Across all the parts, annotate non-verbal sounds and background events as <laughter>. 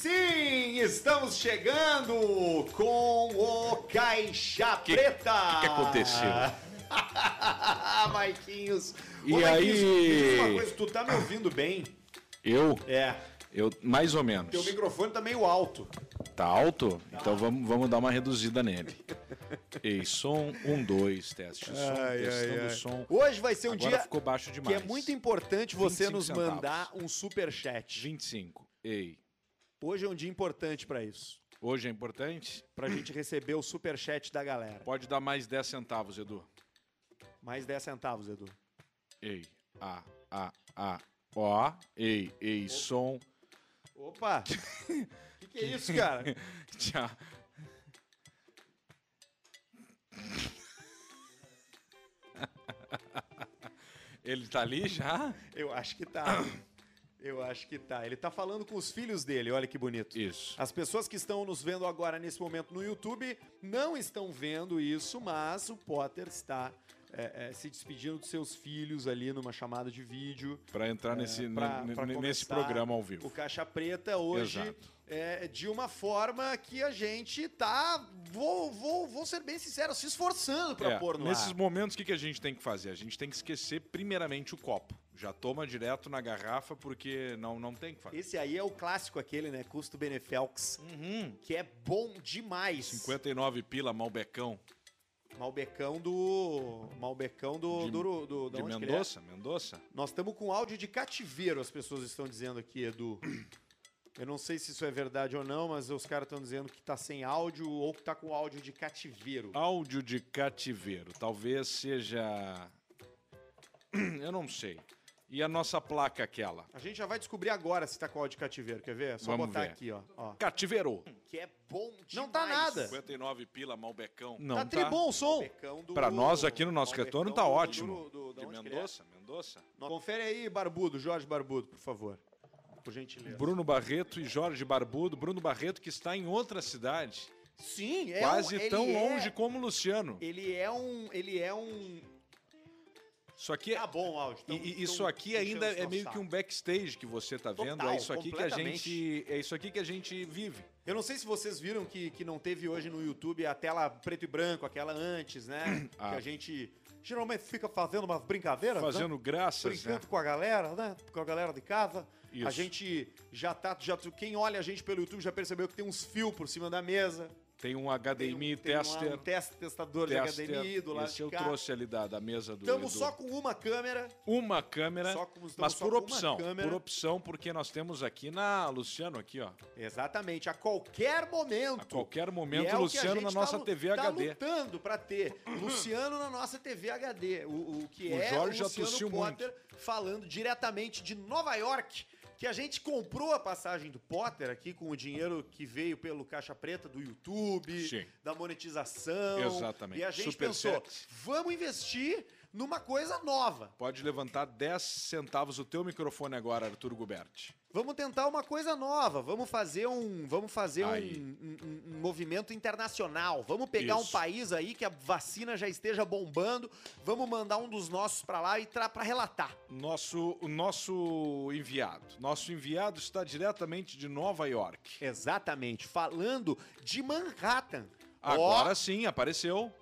sim, estamos chegando com o Caixa Preta. que que aconteceu? <laughs> Maiquinhos. E Ô, aí? uma coisa, tu tá me ouvindo bem? Eu? É. Eu, mais ou menos. Teu microfone tá meio alto. Tá alto? Então vamos, vamos dar uma reduzida nele. <laughs> Ei, som, um, dois, teste. Som, testando o som. Hoje vai ser um Agora dia ficou baixo que demais. é muito importante você 25 nos centavos. mandar um super chat. 25. Ei, Hoje é um dia importante pra isso. hoje é importante? Pra gente receber o super chat da galera. Pode dar mais 10 centavos, Edu. Mais 10 centavos, Edu. Ei, a, a, a, ó, ei, ei, som. Opa! <laughs> que que é isso, cara? <laughs> Tchau. <laughs> Ele tá ali já? Eu acho que tá. Eu acho que tá. Ele tá falando com os filhos dele, olha que bonito. Isso. As pessoas que estão nos vendo agora nesse momento no YouTube não estão vendo isso, mas o Potter está é, é, se despedindo dos seus filhos ali numa chamada de vídeo. Pra entrar nesse, pra- pra nesse programa ao vivo. O Caixa Preta hoje é de uma forma que a gente tá, vou, vou, vou ser bem sincero, se esforçando pra É, pôr no nesses ar. momentos, o que, que a gente tem que fazer? A gente tem que esquecer, primeiramente, o copo. Já toma direto na garrafa, porque não, não tem que fazer. Esse aí é o clássico aquele, né? Custo Benefelx, Uhum. que é bom demais. 59 pila, Malbecão. Malbecão do. Malbecão do. De- do, do, De é? Mendoza? Mendoza? Nós estamos com áudio de cativeiro, as pessoas estão dizendo aqui, Edu. Eu não sei se isso é verdade ou não, mas os caras estão dizendo que tá sem áudio ou que tá com áudio de cativeiro. Áudio de cativeiro. Talvez seja. <clears throat> Eu não sei. E a nossa placa aquela? A gente já vai descobrir agora se tá com áudio de cativeiro, quer ver? É só Vamos botar ver. aqui, ó. ó. Cativeiro. Que é bom demais. Não tá nada. 59 pila, Malbecão. Tá, Não tribom o som. Pra nós aqui no nosso retorno tá ótimo. Do, do, De de onde que ele é? Mendoza? Mendoza? Confere aí, Barbudo, Jorge Barbudo, por favor. Por gentileza. Bruno Barreto e Jorge Barbudo. Bruno Barreto que está em outra cidade. Sim, é quase um- ele tão é- longe como o Luciano. Ele é um. Ele é um. Isso aqui, Tá bom, áudio. e- e isso aqui ainda é meio que um backstage que você tá vendo. Total, é isso aqui que a gente, é isso aqui que a gente vive. Eu não sei se vocês viram que, que não teve hoje no YouTube a tela preto e branco, aquela antes, né? <coughs> Ah. Que a gente geralmente fica fazendo umas brincadeiras. Fazendo né? graças, Brincando né? com a galera, né? Com a galera de casa. Isso. A gente já tá. Já, quem olha a gente pelo YouTube já percebeu que tem uns fios por cima da mesa. Tem um HDMI tem um, tester. um test, testador tester. de HDMI do lado Esse eu trouxe ali da, da mesa do Estamos só com uma câmera. uma câmera, Só com- mas por opção, por opção, porque nós temos aqui na Luciano aqui, ó. Exatamente, a qualquer momento. A qualquer momento, é Luciano na nossa lu- TV tá HD. lutando pra ter Luciano na nossa TV HD. O, o que O é Jorge o Luciano Potter falando diretamente de Nova York. Que a gente comprou a passagem do Potter aqui com o dinheiro que veio pelo Caixa Preta do YouTube, Sim. da monetização. Exatamente. E a gente Superchat. pensou, vamos investir numa coisa nova. Pode levantar 10 centavos o teu microfone agora, Arthur Guberti. Vamos tentar uma coisa nova. Vamos fazer um, vamos fazer um, um- um- um movimento internacional. Vamos pegar um Isso. país aí que a vacina já esteja bombando. Vamos mandar um dos nossos pra lá e para relatar. Nosso, o nosso enviado. Nosso enviado está diretamente de Nova York. Exatamente. Falando de Manhattan. Agora Ó, sim, apareceu.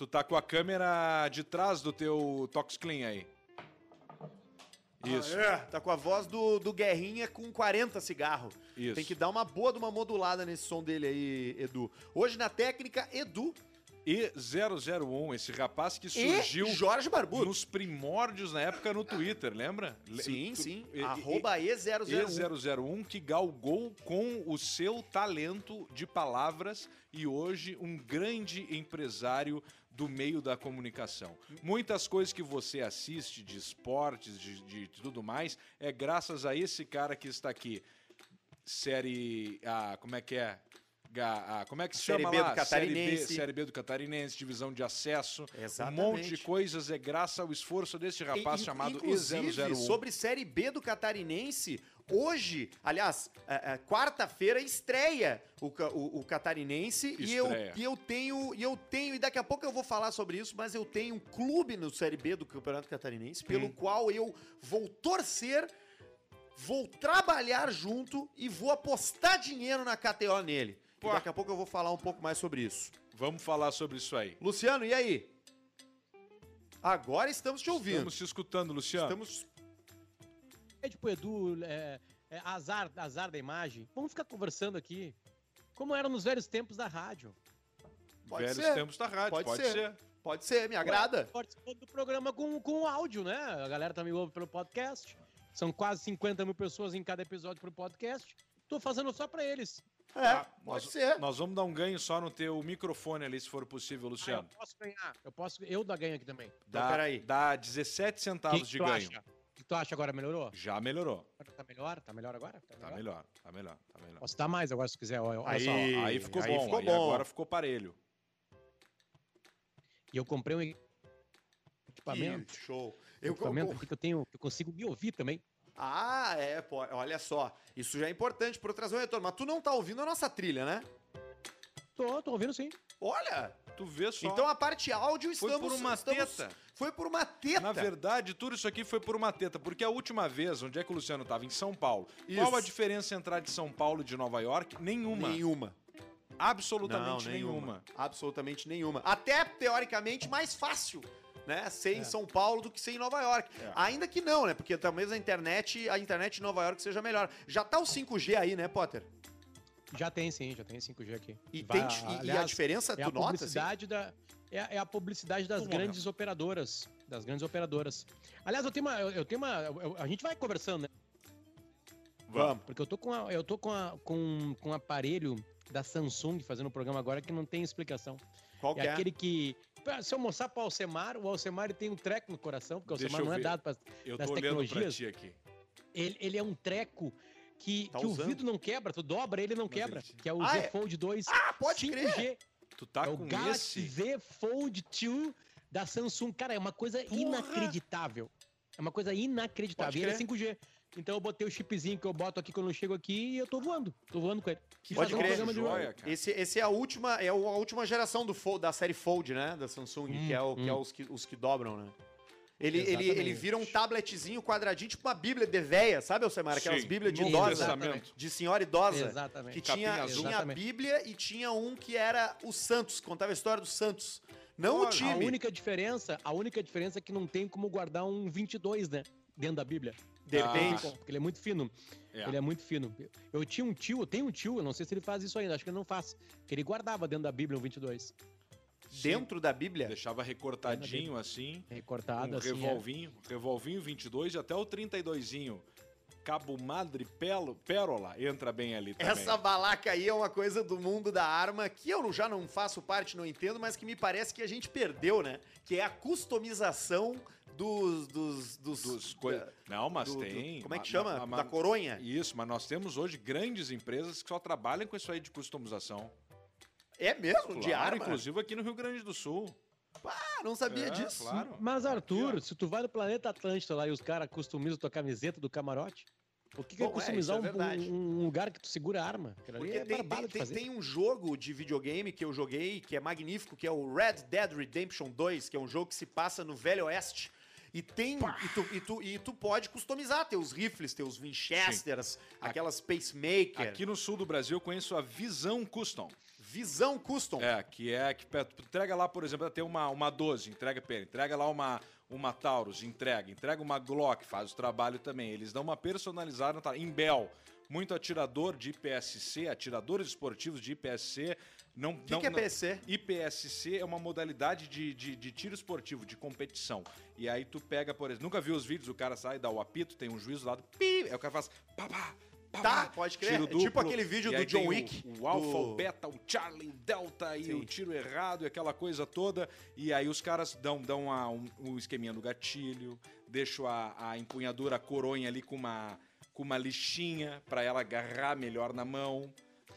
Tu, tá com a câmera de trás do teu Tox Clean aí. Isso. é, tá com a voz do, do Guerrinha com 40 cigarros. Isso. Tem que dar uma boa de uma modulada nesse som dele aí, Edu. Hoje na técnica, Edu E 001, esse rapaz que surgiu e Jorge Barbudo. nos primórdios na época no Twitter, lembra? Le- Sim, tu- sim. e- Arroba E001. E001 que galgou com o seu talento de palavras e hoje um grande empresário do meio da comunicação. Muitas coisas que você assiste de esportes, de, de tudo mais, é graças a esse cara que está aqui. Série. Ah, como é que é? Ah, como é que se Série chama B do lá? Catarinense. Série B, Série B do Catarinense, divisão de acesso. Exatamente. Um monte de coisas é graças ao esforço desse rapaz In- chamado inclusive, E001. sobre Série B do Catarinense, hoje, aliás, é, é, quarta-feira estreia o, o- o Catarinense e eu, Estreia. e eu tenho e eu tenho e daqui a pouco eu vou falar sobre isso, mas eu tenho um clube no Série B do Campeonato Catarinense pelo Hum. qual eu vou torcer vou trabalhar junto e vou apostar dinheiro na KTO nele. E Pô. daqui a pouco eu vou falar um pouco mais sobre isso. Vamos falar sobre isso aí. Luciano, e aí? Agora estamos te ouvindo. Estamos te escutando, Luciano. Estamos Pede pro Edu, é, é, azar, azar da imagem. Vamos ficar conversando aqui. Como era nos velhos tempos da rádio. Pode Velhos ser. tempos da rádio, Pode pode, ser. ser. Pode ser, me agrada. Participando do programa com, com áudio, né? A galera também ouve pelo podcast. São quase 50 mil pessoas em cada episódio pro podcast. Tô fazendo só pra eles. É, Tá, pode nós, ser. Nós vamos dar um ganho só no teu microfone ali, se for possível, Ah, eu Luciano. posso ganhar. Eu posso. Eu dá ganho aqui também. Então, Dá, peraí. dá 17 centavos de tu ganho. acha? O que tu acha agora? Melhorou? Já melhorou. Tá melhor? Tá melhor agora? Tá melhor, tá melhor, tá melhor. Posso dar mais agora se quiser. Olha, Aí. só. Aí ficou aí bom, ficou aí bom. agora ficou parelho. E eu comprei um equipamento. Que show. Eu, equipamento aqui que eu tenho, que eu consigo me ouvir também. Ah, é, pô, olha só. Isso já é importante para trazer um retorno. Mas tu não tá ouvindo a nossa trilha, né? Tô, tô ouvindo sim. Olha! Tu vê só. Então a parte áudio Foi estamos... por uma estamos- teta. Foi por uma teta. Na verdade, tudo isso aqui foi por uma teta, porque a última vez, onde é que o Luciano tava? Em São Paulo. Isso. Qual a diferença entre entrar de São Paulo e de Nova York? Nenhuma. Nenhuma. Absolutamente Não, nenhuma. Absolutamente nenhuma. Até, teoricamente, mais fácil, né? Ser em É. São Paulo do que ser em Nova York. É. Ainda que não, né? Porque talvez a internet, a internet em Nova York seja melhor. Já tá o 5G aí, né, Potter? Já tem sim, já tem 5G aqui. E, Vai- tem, e- e, a aliás, diferença, É tu a nota, assim? publicidade da. É, a- é a publicidade das Um grandes operadoras. Das grandes operadoras. Aliás, eu tenho uma. Eu, tenho uma. eu- a gente vai conversando, né? Vamos. Porque eu tô com a, eu tô com, a, com, com um aparelho da Samsung fazendo um programa agora que não tem explicação. Qual que É é? aquele que. Se eu mostrar pro Alcemar, o Alcemar tem um treco no coração, porque o Alcemar não é dado pra. Eu tô olhando tecnologias. ti aqui. Ele, ele é um treco que, Tá que o vidro não quebra, tu dobra ele não Mas quebra. ele- Que é o Ah, Z é? Fold 2 Ah, pode 5G. crer. Tu tá é o com Galaxy esse? Z Fold 2 da Samsung. Cara, é uma coisa inacreditável. É uma coisa inacreditável. Pode E ele é crer. 5G. Então eu botei o chipzinho que eu boto aqui quando eu chego aqui e eu tô voando. Tô voando com ele. Que Pode um crer. de Joia. Esse, esse é a última, é o- a última geração do Fold- da série Fold, né? Da Samsung, Hum, que é, o, que é hum. os, que, os que dobram, né? Ele, ele, ele vira um tabletzinho quadradinho, tipo uma bíblia de véia, sabe, Alcemar? Aquelas Sim, bíblias de idosa, de senhora idosa. Exatamente. Que Capinha tinha, azul. tinha a. Bíblia e tinha um que era o Santos, contava a história dos Santos. Não o Olha, A time. única diferença, a única diferença é que não tem como guardar um 22, né? Dentro da Bíblia. De Ah. repente. Porque ele é muito fino. É. Ele é muito fino. Eu tinha um tio, eu tenho um tio, eu não sei se ele faz isso ainda, acho que ele não faz. Que ele guardava dentro da Bíblia um 22. Dentro da Bíblia. Deixava recortadinho assim, Recortado um assim. é. revolvinho, revolvinho 22 e até o 32zinho. Cabo Madre Pelo, Pérola entra bem ali também. Essa balaca aí é uma coisa do mundo da arma que eu já não faço parte, não entendo, mas que me parece que a gente perdeu, né? Que é a customização dos. dos, dos, Dos coi- Não, mas do- do- tem. como é que Ma- chama? ma- ma- da coronha. Isso, mas nós temos hoje grandes empresas que só trabalham com isso aí de customização. É mesmo? de Claro, arma? inclusive aqui no Rio Grande do Sul. Ah, não sabia É, disso. Claro. Mas, Arthur, Aqui, se tu vai no Planeta Atlântida lá e os caras customizam tua camiseta do camarote, por que, que Bom, é é, customizar isso é um- um, lugar que tu segura a arma? Porque é tem, tem, de tem um jogo de videogame que eu joguei que é magnífico, que é o Red Dead Redemption 2, que é um jogo que se passa no Velho Oeste. E tem. E tu, e, tu, e tu pode customizar teus rifles, teus Winchesters, aquelas Pacemaker, Aqui no sul do Brasil eu conheço a Visão Custom. visão custom. É, que é que entrega lá, por exemplo, tem uma, uma 12, entrega ele. Entrega lá uma, uma Taurus, entrega. Entrega uma Glock, faz o trabalho também. Eles dão uma personalizada tá? em Bell. Muito atirador de IPSC, atiradores esportivos de IPSC. Não, O que, não, que é PC? IPSC é uma modalidade de, de, de tiro esportivo, de competição. E aí tu pega, por exemplo, nunca viu os vídeos, o cara sai, dá o apito, tem um juiz do lado, pi, aí o cara faz pá, pá, pá, Tá, pode crer. tiro É tipo duplo, aquele vídeo do John tem o- Wick, O, Alpha, do- o Beta, o Charlie, o Delta e Sim. o tiro errado e aquela coisa toda. E aí os caras dão, dão uma- um, um esqueminha do gatilho, deixam a, a empunhadura, a coronha ali com uma, com uma lixinha pra ela agarrar melhor na mão.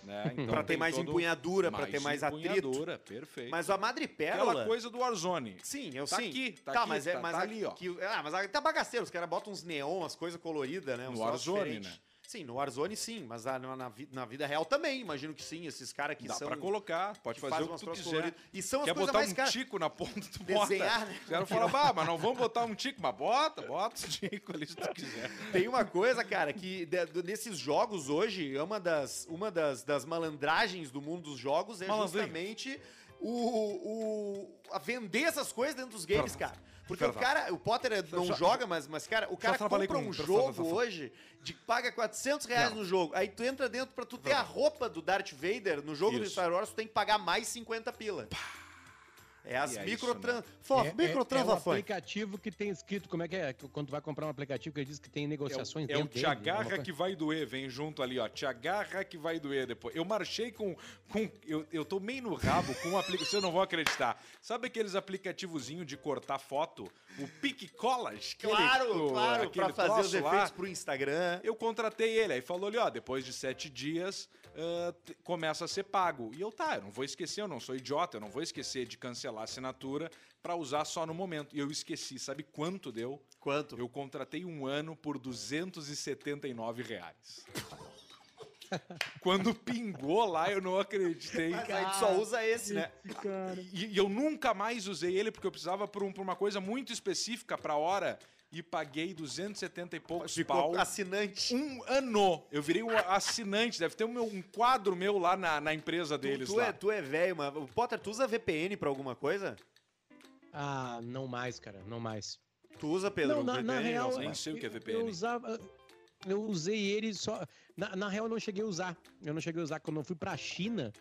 Né? Então Pra ter mais todo- empunhadura, pra ter mais atrito. empunhadura, perfeito. Mas a madrepérola... Aquela coisa do Warzone. Sim, eu Tá sim. aqui, tá aqui, mas é, tá- mas tá ali, ó. que- ah, mas tá bagaceiro, os caras botam uns neon, umas coisas coloridas, né? Uns No Warzone, né? Sim, no Warzone sim, mas na, na, na vida real também, imagino que sim, esses caras que Dá são... pra colocar, pode fazer o umas que tu quiser. coloridas. E são as Quer botar mais um caras. tico na ponta, tu <laughs> bota. Desenhar, né? Os falam, bah, mas não vamos botar um tico, mas bota, bota o tico ali se tu quiser. Tem uma coisa, cara, que nesses jogos hoje, uma das, uma das, das malandragens do mundo dos jogos é Malandrinho. justamente o, o- a vender essas coisas dentro dos games, cara. Porque o cara, o Potter é- não já- joga, mas, mas cara, o cara compra com um jogo hoje de que paga 400 reais no jogo. Aí tu entra dentro pra tu ter a roupa do Darth Vader no jogo do Isso. Star Wars, tu tem que pagar mais 50 pila. É as é microtran... isso, Só É- as é- É, o microtransações. aplicativo que tem escrito, como é que é? Quando tu vai comprar um aplicativo que ele diz que tem É negociações o, é o dentro te dele, agarra alguma que vai doer, vem junto ali, ó. Te agarra que vai doer depois. Eu marchei com. com eu, eu tô meio no rabo com um aplicativo. Vocês não vão acreditar. Sabe aqueles aplicativozinhos de cortar foto? O Pic Collage? Claro, o- claro, aquele pra fazer os troço lá. efeitos pro Instagram. Eu contratei ele, aí falou ali, ó, depois de sete dias te- começa a ser pago. E eu, tá, eu não vou esquecer, eu não sou idiota, eu não vou esquecer de cancelar a assinatura pra usar só no momento. E eu esqueci, sabe quanto deu? Quanto? Eu contratei um ano por 279 reais. Quando pingou lá, eu não acreditei. Mas aí tu só usa esse, né? E, e eu nunca mais usei ele porque eu precisava por, um- por uma coisa muito específica pra hora e paguei 270 e poucos Ficou pau. assinante. Um ano. Eu virei um assinante. Deve ter um, meu- um quadro meu lá na, na empresa deles. tu, lá. é, tu é velho, mas. O Potter, tu usa VPN pra alguma coisa? Ah, não mais, cara, não mais. Tu usa, Pedro? não, na, na VPN? real, nem sei o que é eu- VPN. Eu usava, eu usei ele só. Na, na real, eu não cheguei a usar. Eu não cheguei a usar quando eu fui pra China,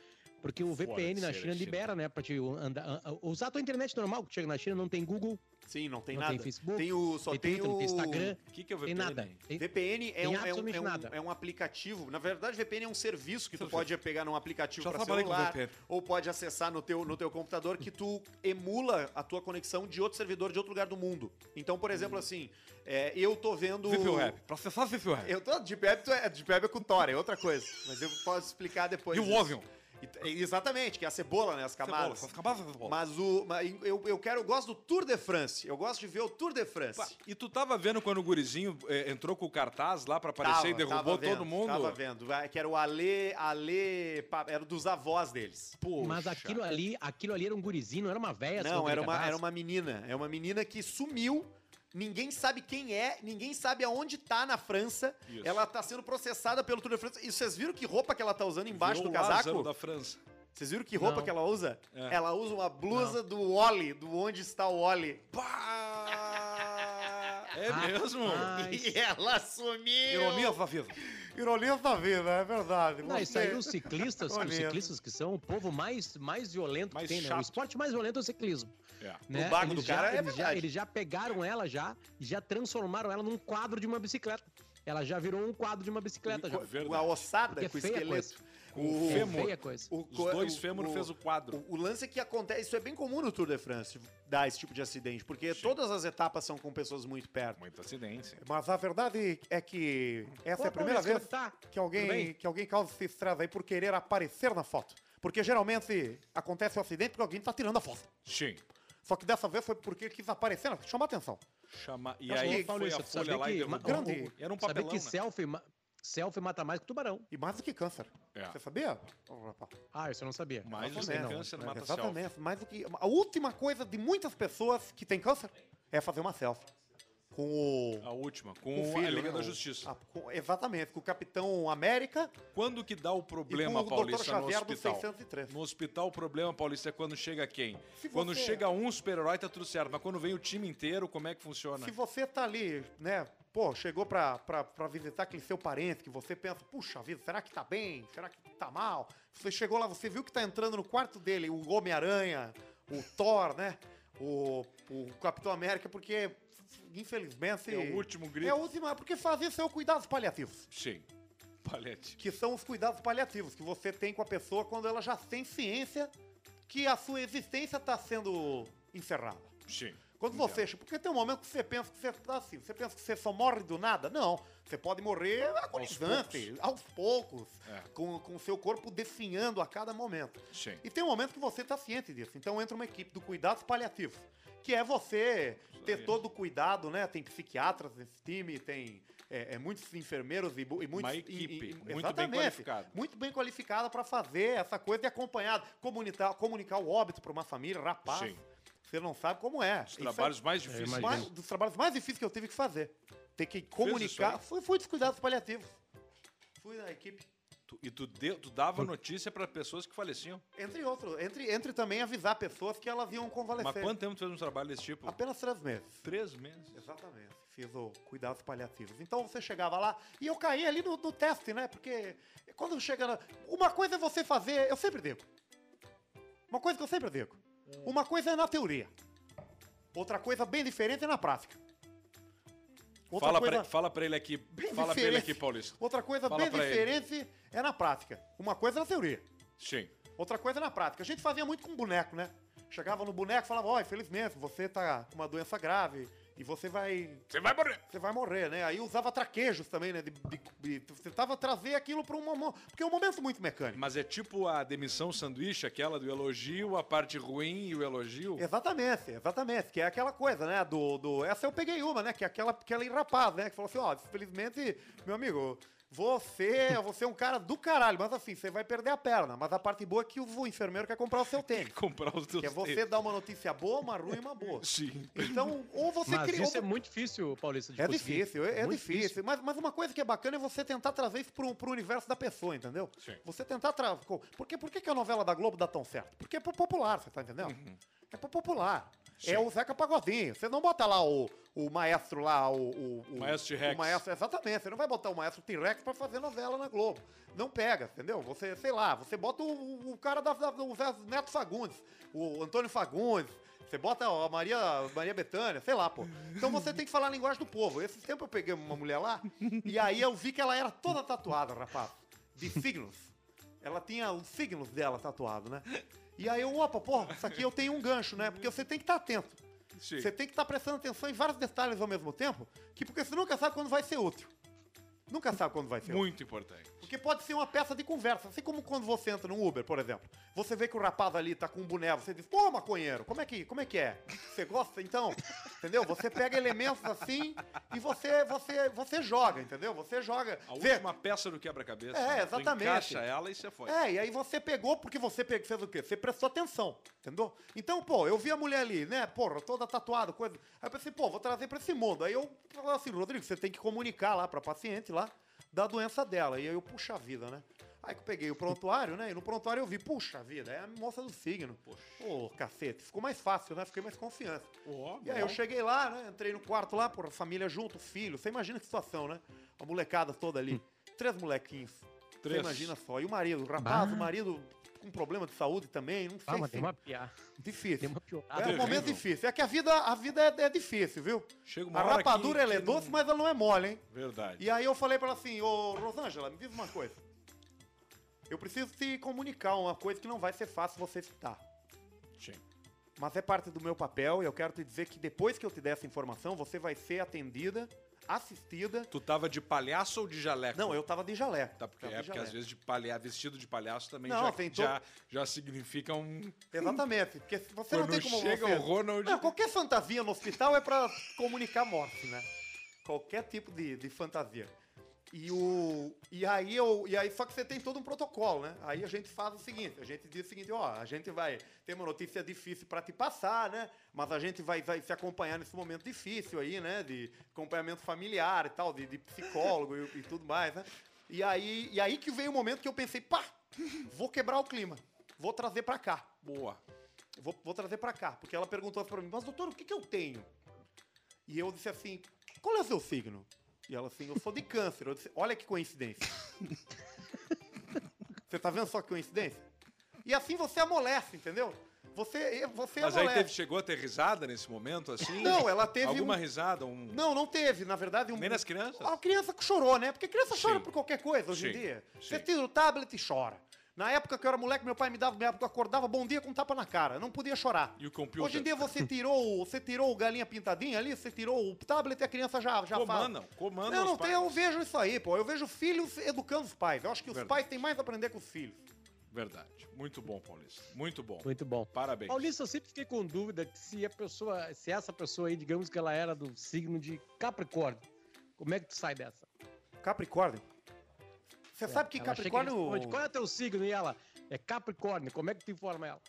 porque o Fora VPN na China China. libera, né, pra te andar, a- a- usar a tua internet normal, que chega na China, não tem Google, Sim, não tem não nada. tem Facebook, Tem o, só tem tem, Twitter, o tem Instagram, O que, que é o tem VPN? nada. Tem- VPN é Tem um, é, um, é, um, nada. é um aplicativo. Na verdade, VPN é um serviço que tu pode pegar num aplicativo Já para celular ou pode acessar no teu, no teu computador que tu emula a tua conexão de outro servidor de outro lugar do mundo. Então, por exemplo, assim, é, eu tô vendo... VPWeb. Pra acessar VPWeb. Eu tô Deep Web, tu é, Deep Web é com Tor, é outra coisa. Mas eu posso explicar depois. E o isso. Ovion. E- Exatamente, que é a cebola, né? As camadas. Cebola, camadas de cebola. Mas o. mas eu, eu quero, eu gosto do Tour de France. Eu gosto de ver o Tour de France. Pá, E tu tava vendo quando o gurizinho eh, entrou com o cartaz lá pra aparecer e derrubou vendo, todo mundo? Tava vendo. Que era o Ale. Ale. pa- Era dos avós deles. Poxa. Mas aquilo ali, aquilo ali era um gurizinho, não era uma véia. Não, era uma, era uma menina. É uma menina que sumiu. Ninguém sabe quem é, ninguém sabe aonde tá na França. Isso. Ela tá sendo processada pelo Tour de France. E vocês viram que roupa que ela tá usando embaixo Virou do casaco? da França. Vocês viram que roupa Não. que ela usa? É. Ela usa uma blusa do Wally, do Onde Está o Wally. Pá! É Ah, mesmo? ah, <laughs> E ela sumiu! Ironia da vida. Ironia da vida, é verdade. Não, isso aí, os ciclistas, <laughs> os ciclistas que são o povo mais, mais violento Mais que tem, né? chato. O esporte mais violento é o ciclismo. É. Né? O bago eles do cara já, é eles, já, eles já pegaram ela já e já transformaram ela num quadro de uma bicicleta. Ela já virou um quadro de uma bicicleta já. Com verdade. a ossada, Porque é com a esqueleto. Com o É fêmur. feia a coisa. o Os dois fêmur o- fez o quadro. O, o lance é que acontece, isso é bem comum no Tour de France, dar esse tipo de acidente, porque Sim. todas as etapas são com pessoas muito perto. Muita acidência. Mas a verdade é que essa é a primeira vez é que alguém, que alguém causa esse estresse aí por querer aparecer na foto. Porque geralmente acontece o acidente porque alguém tá tirando a foto. Sim. Só que dessa vez foi porque ele quis aparecer, né? chamar atenção. Chama... E Mas, aí ô, foi a folha lá e que ma- Grande. Era um Sabia papelão, que né? selfie, ma- selfie mata mais que tubarão. E mais do que câncer. É. Você sabia? Ah, isso eu não sabia. Mais do que câncer mata selfie. Exatamente. Mais do que... A última coisa de muitas pessoas que têm câncer é fazer uma selfie. Com o... A última, com, com o a Liga né? da Justiça. a- com- exatamente, com o Capitão América Quando que dá o problema, o. Paulista, no Xavier do hospital? 603. No hospital, o problema, Paulista, é quando chega quem? Se Quando você- chega um super-herói, tá tudo certo. Mas quando vem o time inteiro, como é que funciona? Se você tá ali, né, pô, chegou pra, pra, pra visitar aquele seu parente que você pensa, puxa vida, será que tá bem? Será que tá mal? Você chegou lá, você viu que tá entrando no quarto dele o Homem-Aranha, o Thor, né? O, o Capitão América, porque, infelizmente. É o último grito. É a última, porque fazer seu cuidados paliativos. Sim. Palete. Que são os cuidados paliativos que você tem com a pessoa quando ela já tem ciência que a sua existência tá sendo encerrada. Sim. Quando você. Porque tem um momento que você pensa que você tá assim, você pensa que você só morre do nada. Não. Você pode morrer agonizante, aos poucos, É. com, com o seu corpo definhando a cada momento. Sim. E tem um momento que você tá ciente disso. Então entra uma equipe do cuidados paliativos, que é você ter aí. todo o cuidado, né? Tem psiquiatras nesse time, tem é, é muitos enfermeiros e, e muitos... Uma e- equipe e- e- muito bem qualificada. Muito bem qualificada para fazer essa coisa de acompanhado, comunicar, comunicar o óbito para uma família, rapaz. Sim. Você não sabe como é. Os Isso é- trabalhos mais difíceis. mais- dos trabalhos mais difíceis que eu tive que fazer. Ter que comunicar. Fui, fui dos cuidados paliativos. Fui da equipe. Tu- e tu, deu, tu dava notícia para pessoas que faleciam. Entre outros, entre, entre também avisar pessoas que elas iam convalescer. Mas quanto tempo tu fez um trabalho desse tipo? Apenas três meses. Três meses. Exatamente. Fiz o cuidados paliativos. Então você chegava lá e eu caí ali no, no teste, né? Porque quando chega. na- Uma coisa é você fazer. Eu sempre digo. Uma coisa que eu sempre digo. Uma coisa é na teoria. Outra coisa bem diferente é na prática. Outra Fala, coisa- pra, fala pra ele aqui. bem Fala pra ele diferente. aqui, Paulista. Outra coisa Fala bem pra ele. diferente é na prática. Uma coisa é na teoria. Sim. Outra coisa é na prática. A gente fazia muito com boneco, né? Chegava no boneco e falava, ó, infelizmente, você tá com uma doença grave e você vai. Você vai morrer. Você vai morrer, né? Aí usava traquejos também, né? De, de, de, você tentava trazer aquilo para um momento. Porque é um momento muito mecânico. Mas é tipo a demissão sanduíche, aquela do elogio, a parte ruim e o elogio. Exatamente, exatamente. Que é aquela coisa, né? Do, do... Essa eu peguei uma, né? Que é aquela, aquela rapaz, né? Que falou assim, ó, infelizmente, meu amigo, você, você é um cara do caralho, mas assim, você vai perder a perna. Mas a parte boa é que o enfermeiro quer comprar o seu tênis. Comprar os teus Que é você tênis. dar uma notícia boa, uma ruim e uma boa. Sim. Então, ou você Mas cria. isso é muito difícil, Paulista, de É conseguir. difícil, é, é Muito difícil. Mas, mas uma coisa que é bacana é você tentar trazer isso pro, pro universo da pessoa, entendeu? Sim. Você tentar trazer. Porque, por que, que a novela da Globo dá tão certo? Porque é pro popular, você tá entendendo? É pro popular. É o Zeca Pagodinho. Você não bota lá o, o maestro lá, o. o, o Maestro T-Rex. O maestro, exatamente. Você não vai botar o maestro T-Rex pra fazer novela na Globo. Não pega, entendeu? Você, sei lá, você bota o, o cara da, da, o Zé Neto Fagundes, o Antônio Fagundes. Você bota a Maria, Maria Bethânia, sei lá, pô. Então você tem que falar a linguagem do povo. Esse tempo eu peguei uma mulher lá e aí eu vi que ela era toda tatuada, rapaz. De signos. Ela tinha os signos dela tatuado, né? E aí eu, opa, porra, isso aqui eu tenho um gancho, né? Porque você tem que estar atento. Sim. Você tem que estar prestando atenção em vários detalhes ao mesmo tempo, que porque você nunca sabe quando vai ser útil. Nunca sabe quando vai ser. Muito importante. Porque pode ser uma peça de conversa. Assim como quando você entra num Uber, por exemplo. Você vê que o rapaz ali tá com um boné, você diz, pô, maconheiro, como é que, como é, que é? Você gosta então? <laughs> Entendeu? Você pega elementos assim e você, você, você joga, entendeu? Você joga. A Vê- última peça do quebra-cabeça. É, né? Exatamente. encaixa ela e você foi. É, e aí você pegou porque você fez o quê? Você prestou atenção, entendeu? Então, pô, eu vi a mulher ali, né, porra, toda tatuada, coisa. Aí eu pensei, pô, vou trazer pra esse mundo. Aí eu falei assim, Rodrigo, você tem que comunicar lá pra paciente lá da doença dela. E aí eu, puxa vida, né? Aí que eu peguei o prontuário, né? E no prontuário eu vi, puxa vida, é a moça do signo. Ô, cacete, ficou mais fácil, né? Fiquei mais confiança. Ó, E aí eu cheguei lá, né? Entrei no quarto lá, porra, família junto, filho. Você imagina que situação, né? A molecada toda ali. Três molequinhos. Você Três. imagina só. E o marido, o rapaz, o marido com problema de saúde também, não sei Ah, mas se... tem uma piada. Tem Difícil. uma É piorada. um terrível. momento difícil. É que a vida, a vida é, é difícil, viu? Chega uma A hora rapadura, que- ela é que doce, não- mas ela não é mole, hein? Verdade. E aí eu falei pra ela assim, ô Rosângela, me diz uma coisa. Eu preciso te comunicar uma coisa que não vai ser fácil você citar. Sim. Mas é parte do meu papel e eu quero te dizer que depois que eu te der essa informação, você vai ser atendida, assistida. Tu tava de palhaço ou de jaleco? Não, eu tava de jaleco. Tá, porque é porque às jaleco. vezes de palha... vestido de palhaço também Não, já, já, já significa um. Exatamente, porque se você Quando não tem como chega você... o Ronald. Não, qualquer fantasia no hospital é pra comunicar morte, né? Qualquer tipo de, de fantasia. E, o, e aí eu. E aí, só que você tem todo um protocolo, né? Aí a gente faz o seguinte: a gente diz o seguinte, ó, a gente vai ter uma notícia difícil pra te passar, né? Mas a gente vai, vai se acompanhar nesse momento difícil aí, né? De acompanhamento familiar e tal, de, de psicólogo e, e tudo mais, né? E aí, e aí que veio o momento que eu pensei, pá, vou quebrar o clima. Vou trazer pra cá. Boa. Vou, vou trazer pra cá, porque ela perguntou pra mim, mas doutor, o que, que eu tenho? E eu disse assim, qual é o seu signo? E ela assim, eu sou de câncer. Eu disse, olha que coincidência. <laughs> você tá vendo só que coincidência? E assim você amolece, entendeu? Você, você Mas aí amolece. teve, chegou a ter risada nesse momento, assim? Não, ela teve Alguma um- risada? Um... Não, não teve, na verdade. Um... Nem nas crianças? A criança que chorou, né? Porque criança chora Sim. por qualquer coisa hoje em Sim. dia. Sim. Você tira o tablet e chora. Na época que eu era moleque, meu pai me dava, eu acordava bom dia com um tapa na cara. Eu não podia chorar. E o computer? Hoje em dia você tirou, o- você tirou o galinha pintadinha ali, você tirou o tablet e a criança já, já fala. Comandam, comandam Não, não tem, eu vejo isso aí, pô. Eu vejo filhos educando os pais. Eu acho que os Verdade. pais têm mais a aprender com os filhos. Verdade. Muito bom, Paulista. Muito bom. Muito bom. Parabéns. Paulista, eu sempre fiquei com dúvida que se a pessoa, se essa pessoa aí, digamos que ela era do signo de Capricórnio, Como é que tu sai dessa? Capricórnio. Você sabe que Capricórnio. responde, Qual é o teu signo? E ela, é Capricórnio. Como é que tu informa ela?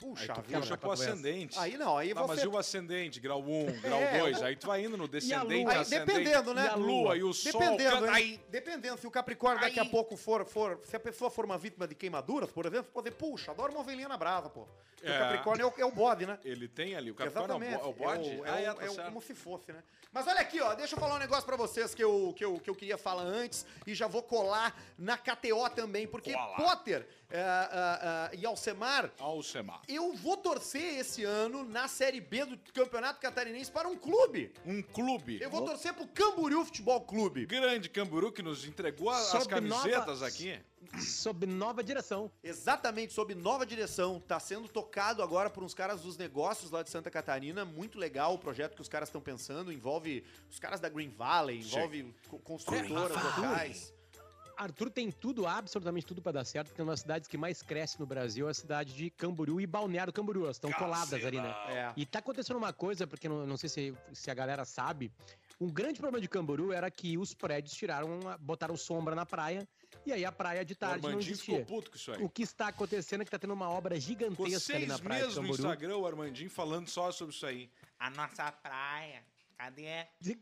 Aí Puxa tu vida. puxa pro ascendente. Aí não, aí Tá, mas você. e o ascendente? Grau 1, <laughs> grau É, 2. o- Aí tu vai indo no descendente? Aí, ascendente. dependendo, né? E a lua e o sol. Dependendo, hein? aí Dependendo, se o Capricórnio daqui a pouco for, for. Se a pessoa for uma vítima de queimaduras, por exemplo, pode dizer, puxa, adoro uma ovelhinha na brasa, pô. Porque É. O Capricórnio é o, é o bode, né? Ele tem ali. O Capricórnio é o é o bode? É, o- é, ah, o- é, tá é como se fosse, né? Mas olha aqui, ó, deixa eu falar um negócio pra vocês que eu, que, eu, que eu queria falar antes e já vou colar na KTO também, porque Cola. Potter ah, ah, e Alcemar, Alcemar. eu vou torcer esse ano na Série B do Campeonato Catarinense para um clube. Um clube. Eu vou torcer pro Camboriú Futebol Clube. Grande Camburu que nos entregou a- as Sob camisetas nova- aqui. <sniffs> Sob nova direção. Exatamente, sob nova direção. Tá sendo tocado agora por uns caras dos negócios lá de Santa Catarina. Muito legal o projeto que os caras estão pensando. Envolve os caras da Green Valley, envolve co- construtoras locais. Arthur tem tudo, absolutamente tudo pra dar certo, porque uma das cidades que mais cresce no Brasil é a cidade de Camboriú e Balneário Camboriú. Elas estão coladas ali, né? É. E tá acontecendo uma coisa, porque não, não sei se, se a galera sabe, um grande problema de Camboriú era que os prédios tiraram, botaram sombra na praia, e aí a praia de O tarde não Armandinho ficou existia. puto com isso aí. O que está acontecendo é que tá tendo uma obra gigantesca ali seis na praia de meses no Camboriú. Instagram o Armandinho falando só sobre isso aí. A nossa praia. Cadê? De-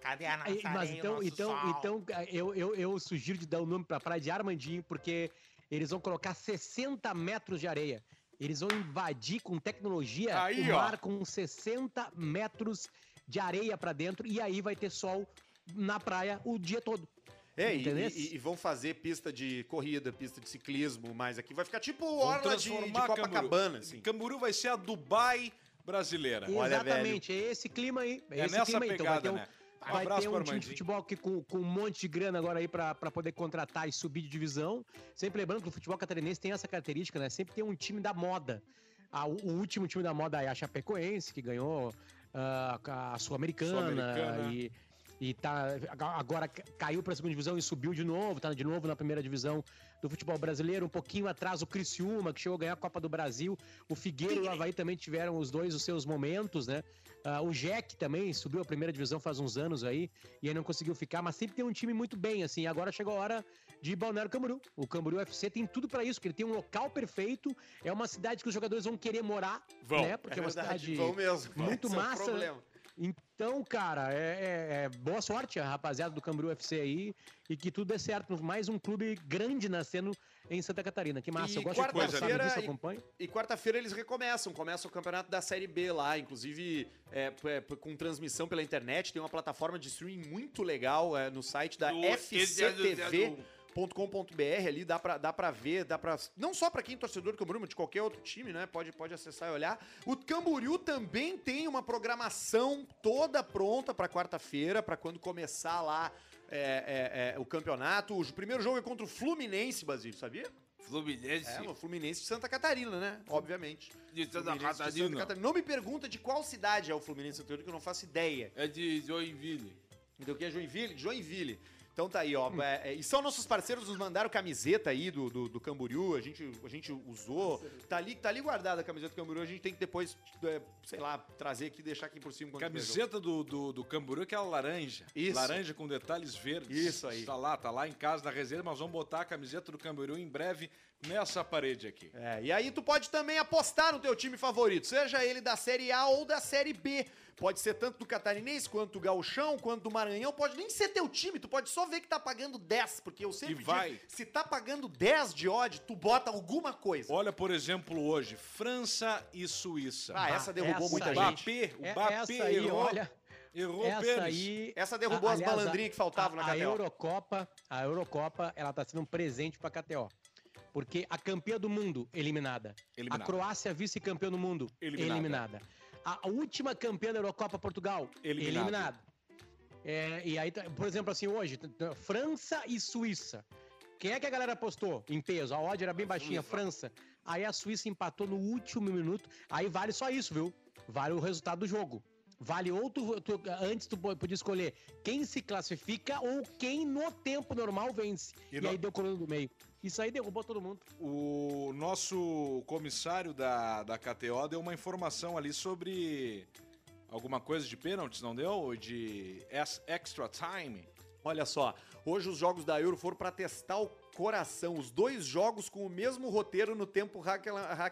Cadê a Aí, Mas então, nosso então, sol? então eu, eu, eu sugiro de dar o nome pra praia de Armandinho, porque eles vão colocar 60 metros de areia. Eles vão invadir com tecnologia Aí, o ó. mar com 60 metros de areia pra dentro e aí vai ter sol na praia o dia todo. É, e, e- e vão fazer pista de corrida, pista de ciclismo, mas aqui vai ficar tipo orla de, de Copacabana, Camboriú. assim. Camburu vai ser a Dubai brasileira. Olha, Exatamente, é esse clima aí. É, É esse nessa clima aí. Então vai pegada, ter um, né? Um vai ter um time de futebol aqui com, com um monte de grana agora aí pra poder contratar e subir de divisão. Sempre lembrando que o futebol catarinense tem essa característica, né? Sempre tem um time da moda. Ah, o, o último time da moda é a Chapecoense, que ganhou ah, a Sul-Americana Sul-Americana. e, e tá, agora ca- caiu pra segunda divisão e subiu de novo, tá de novo na primeira divisão do futebol brasileiro. Um pouquinho atrás o Criciúma, que chegou a ganhar a Copa do Brasil. O Figueiro e o Havaí também tiveram os dois os seus momentos, né? Ah, o Jack também subiu a primeira divisão faz uns anos aí e aí não conseguiu ficar, mas sempre tem um time muito bem, assim. Agora chegou a hora de Balneário Camboriú. O Camboriú FC tem tudo pra isso, porque ele tem um local perfeito, é uma cidade que os jogadores vão querer morar, Vão. né? Porque é, uma cidade vão mesmo. muito é massa. problema. Então, cara, é, é- é boa sorte rapaziada do Camboriú FC aí e que tudo dê certo. Mais um clube grande nascendo em Santa Catarina. Que massa, E eu gosto de quarta-feira conversar disso, e- acompanho. E quarta-feira eles recomeçam, começa o campeonato da Série B lá, inclusive é, é, com transmissão pela internet, tem uma plataforma de streaming muito legal é, no site da Do- fctv.com.br ali, dá pra, dá pra ver, dá pra... Não só pra quem é torcedor do Camboriú, mas de qualquer outro time, né? Pode, pode acessar e olhar. O Camboriú também tem uma programação toda pronta pra quarta-feira, pra quando começar lá é, é, é, o campeonato. O primeiro jogo é contra o Fluminense, Basílio, sabia? Fluminense. É, o Fluminense de Santa Catarina, né? Obviamente. de Santa Fluminense de Santa Catarina. Catarina. Não me pergunta de qual cidade é o Fluminense Santa Catarina, que eu não faço ideia. É de Joinville. Então, o que é Joinville? Joinville. Então tá aí, ó. é, é, e são nossos parceiros, nos mandaram camiseta aí do, do, do Camboriú, a gente, a gente usou. Tá ali, tá ali guardada a camiseta do Camboriú, a gente tem que depois, é, sei lá, trazer aqui, deixar aqui por cima. Camiseta do, do, do Camburu, que é a laranja. Isso. Laranja com detalhes verdes. Isso aí. Tá lá, tá lá em casa na reserva, mas vamos botar a camiseta do Camburu em breve nessa parede aqui. É, e aí tu pode também apostar no teu time favorito, seja ele da Série A ou da Série B. Pode ser tanto do Catarinense, quanto do Gauchão, quanto do Maranhão. Pode nem ser teu time, tu pode só ver que tá pagando 10, porque eu sempre E vai. digo, se tá pagando 10 de odd, tu bota alguma coisa. Olha, por exemplo, hoje, França e Suíça. Ah, essa derrubou essa muita gente. Mbappé, o É, essa aí, errou, olha, errou o essa pênis. aí... Essa derrubou a- as aliás, malandrinhas que faltavam a, na a KTO. Eurocopa, a Eurocopa, ela tá sendo um presente pra KTO. Porque a campeã do mundo, eliminada. Eliminada. A Croácia, vice-campeã do mundo, Eliminada. eliminada. A última campeã da Eurocopa, Portugal, Eliminada. eliminada. É, e aí, por exemplo, assim, hoje, França e Suíça. Quem é que a galera apostou em peso? A odd era bem baixinha, França. Aí a Suíça empatou no último minuto. Aí vale só isso, viu? Vale o resultado do jogo. Vale outro. tu- antes tu po- podia escolher quem se classifica ou quem no tempo normal vence. E E, no- aí deu coluna do meio. Isso aí derrubou todo mundo. O nosso comissário da, da KTO deu uma informação ali sobre Alguma coisa de pênaltis, não deu? Ou De ex- extra time? Olha só, hoje os jogos da Euro foram pra testar o coração. Os dois jogos com o mesmo roteiro no tempo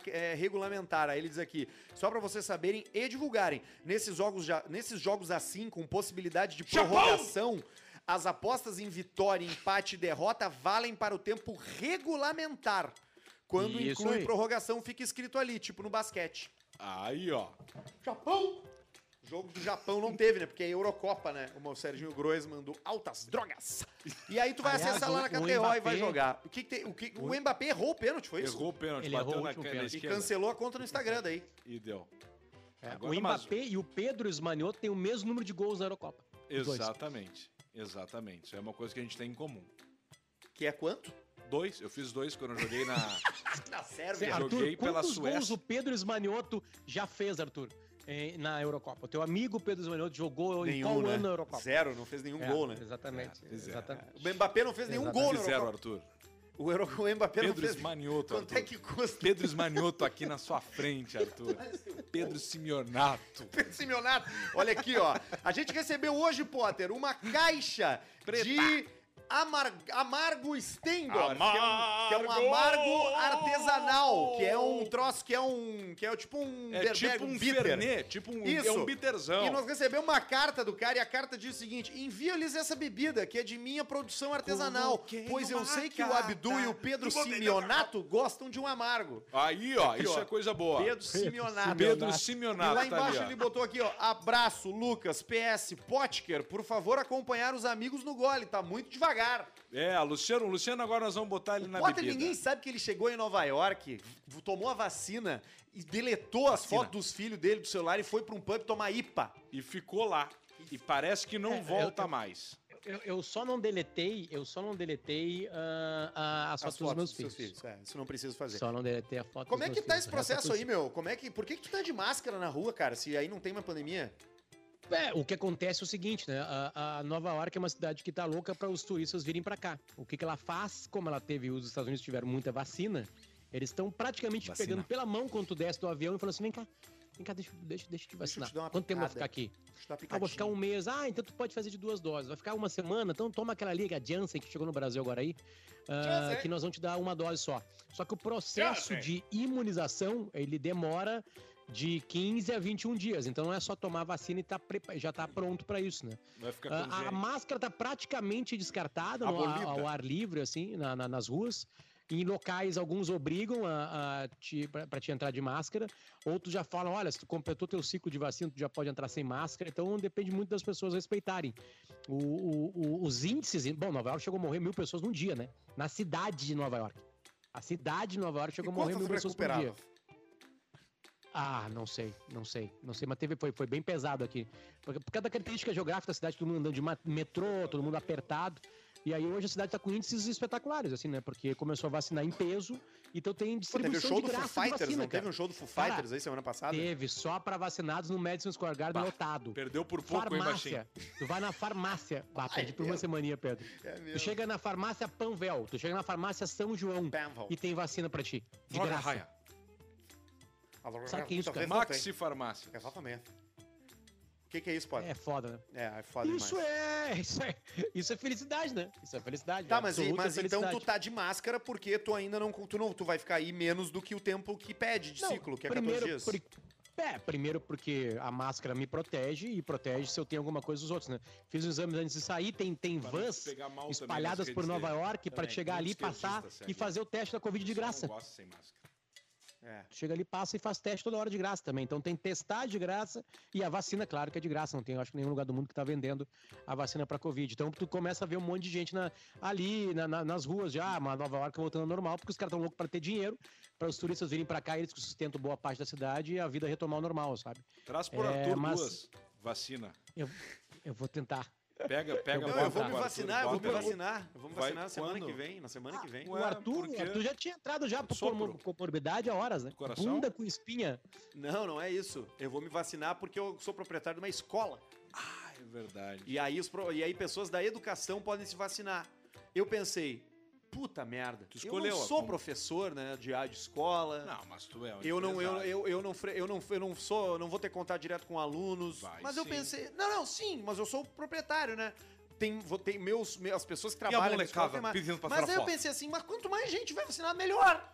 é, regulamentar. Aí ele diz aqui, só pra vocês saberem e divulgarem. Nesses jogos, já, nesses jogos assim, com possibilidade de prorrogação, as apostas em vitória, empate e derrota valem para o tempo regulamentar. Quando Isso inclui aí. prorrogação, fica escrito ali, tipo no basquete. Aí, ó. Japão! Jogo do Japão não teve, né? Porque é Eurocopa, né? O Serginho Grois mandou altas drogas. E aí tu vai Aliás, acessar lá o- na KTO e vai jogar. O que, que tem? O, que, o Mbappé errou o pênalti, foi isso? Errou o pênalti, Ele bateu o na. E cancelou a conta no Instagram daí. E deu. É, o mas- Mbappé e o Pedro Esmanioto têm o mesmo número de gols na Eurocopa. Exatamente. Exatamente. Isso é uma coisa que a gente tem em comum. Que é quanto? Dois, eu fiz dois quando eu joguei na. <laughs> Na Sérvia. Arthur, joguei pela quantos Suécia. gols o Pedro Esmanioto já fez, Arthur, na Eurocopa? O teu amigo Pedro Esmanioto jogou em qual ano na Eurocopa? Zero, não fez nenhum É, gol, né? Exatamente. É, exatamente. O Mbappé não fez nenhum Exatamente. gol na Eurocopa. Arthur. O, Euro, o Mbappé Pedro fez. Esmanioto, Quanto Arthur. é que custa? Pedro Esmanioto aqui na sua frente, Arthur. <laughs> Pedro Simeonato. Pedro Simeonato. Olha aqui, ó. A gente recebeu hoje, Potter, uma caixa de amar- amargo Stendor, que, é um, que é um Amargo! artesanal, que é um troço que é um que é tipo um É Berberg, tipo um bitter. Fernet, tipo um, Isso. é um bitterzão. E nós recebemos uma carta do cara e a carta diz o seguinte: envia-lhes essa bebida, que é de minha produção artesanal. Pois eu uma sei que o Abdu e o Pedro e Simeonato gostam de um amargo. Aí, ó, Aqui, isso ó. é coisa boa. Pedro Simeonato. Pedro E Simeonato lá tá embaixo ali, ó. ele botou aqui, ó. Abraço, Lucas, PS, Potker, por favor acompanhar os amigos no gole, tá muito devagar. É, Luciano, Luciano, agora nós vamos botar ele na Potter, bebida. ninguém sabe que ele chegou em Nova York, tomou a vacina e deletou as fotos dos filhos dele do celular e foi pra um pub tomar IPA. E ficou lá. E parece que não É, volta eu- eu- mais. Eu, eu só não deletei, eu só não deletei ah, a- as, fotos dos meus filhos. É, isso não preciso fazer. Só não deletei a foto Como dos é que meus tá filhos. esse O é processo aí, meu? Como é que, por que, que tu tá de máscara na rua, cara, se aí não tem uma pandemia? É, o que acontece é o seguinte, né? A, a Nova York é uma cidade que tá louca para os turistas virem para cá. O que, que ela faz, como ela teve, os Estados Unidos tiveram muita vacina, eles estão praticamente Vacina. pegando pela mão quando tu desce do avião e falando assim: vem cá, vem cá, deixa, deixa, deixa eu te vacinar. te dar uma Quanto tempo vai ficar aqui? Deixa eu Ah, vou ficar um mês. Ah, então tu pode fazer de duas doses. Vai ficar uma semana, então toma aquela ali, a Janssen, que chegou no Brasil agora aí, ah, que nós vamos te dar uma dose só. Só que o processo de imunização, ele demora de 15 a 21 dias. Então não é só tomar a vacina e tá já tá pronto para isso, né? Ah, a gene. máscara tá praticamente descartada no, ao ar livre, assim, na- na- nas ruas. Em locais, alguns obrigam a, a te, pra, pra te entrar de máscara. Outros já falam, olha, se tu completou teu ciclo de vacina, tu já pode entrar sem máscara. Então depende muito das pessoas respeitarem. O- o- o- os índices... Bom, Nova York chegou a morrer mil pessoas num dia, né? Na cidade de Nova York. A cidade de Nova York chegou a morrer mil pessoas por dia. Ah, não sei, não sei, não sei, mas teve, foi, foi bem pesado aqui. Porque, por causa da característica geográfica da cidade, todo mundo andando de metrô, todo mundo apertado. E aí hoje a cidade tá com índices espetaculares, assim, né? Porque começou a vacinar em peso, então tem Pô, distribuição teve o show de do Foo Fighters, vacina, não teve cara. um show do Foo Cara, Fighters aí semana passada? Teve, só pra vacinados no Madison Square Garden Bah, lotado. Perdeu por pouco, hein, baixinho? Farmácia. Tu vai na farmácia. Ah, perdi por uma semaninha, Pedro. É Tu mesmo. chega na farmácia Panvel, tu chega na farmácia São João Panvel. e tem vacina pra ti. De Droga, graça. raia. Sabe que é isso. Maxi Farmácia. Exatamente. O que, que é isso, Potter? É foda, né? É, é foda Isso demais. é, <laughs> isso é, isso é felicidade, né? Isso é felicidade. Tá, é mas, mas então tu tá de máscara porque tu ainda não tu, não. tu vai ficar aí menos do que o tempo que pede de Não, ciclo, que é primeiro, 14 dias. pri- É, primeiro porque a máscara me protege e protege se eu tenho alguma coisa dos outros, né? Fiz os exames antes de sair, tem, tem Pra vans também espalhadas por Nova. York pra Também, chegar ali, passar e fazer o teste da Covid de graça. Não gosto sem máscara. É. Chega ali, passa e faz teste toda hora de graça também. Então tem testar de graça e a vacina, claro que é de graça. Não tem, acho, nenhum lugar do mundo que tá vendendo a vacina pra Covid. Então tu começa a ver um monte de gente na- ali na- na- nas ruas já, uma Nova York voltando ao normal, porque os caras tão loucos pra ter dinheiro, para os turistas virem pra cá, eles que sustentam boa parte da cidade e a vida retomar ao normal, sabe? Traz por É, Arthur mas- duas. Vacina. Eu, eu vou tentar. Pega, pega, Não, eu vou me vacinar, eu vou me vacinar. Eu vou me vacinar na semana que vem. Na semana que vem. O Arthur, o? Arthur já tinha entrado já por comorbidade há horas, né? Coração? Bunda com espinha. Não, não é isso. Eu vou me vacinar porque eu sou proprietário de uma escola. Ah, é verdade. E aí, os e aí pessoas da educação podem se vacinar. Eu pensei, puta merda. Tu escolheu eu não a sou como? professor, né, de, de escola. Não, mas tu é um Eu não, eu, eu, eu, não, eu, não, eu não sou, eu não vou ter contato direto com alunos. Vai mas eu sim. pensei, não, não, sim, mas eu sou o proprietário, né? Tem, vou, tem meus, me- as pessoas que a trabalham na molecada escola, pedindo pra Mas tirar aí eu pensei assim, mas quanto mais gente vai vacinar, melhor.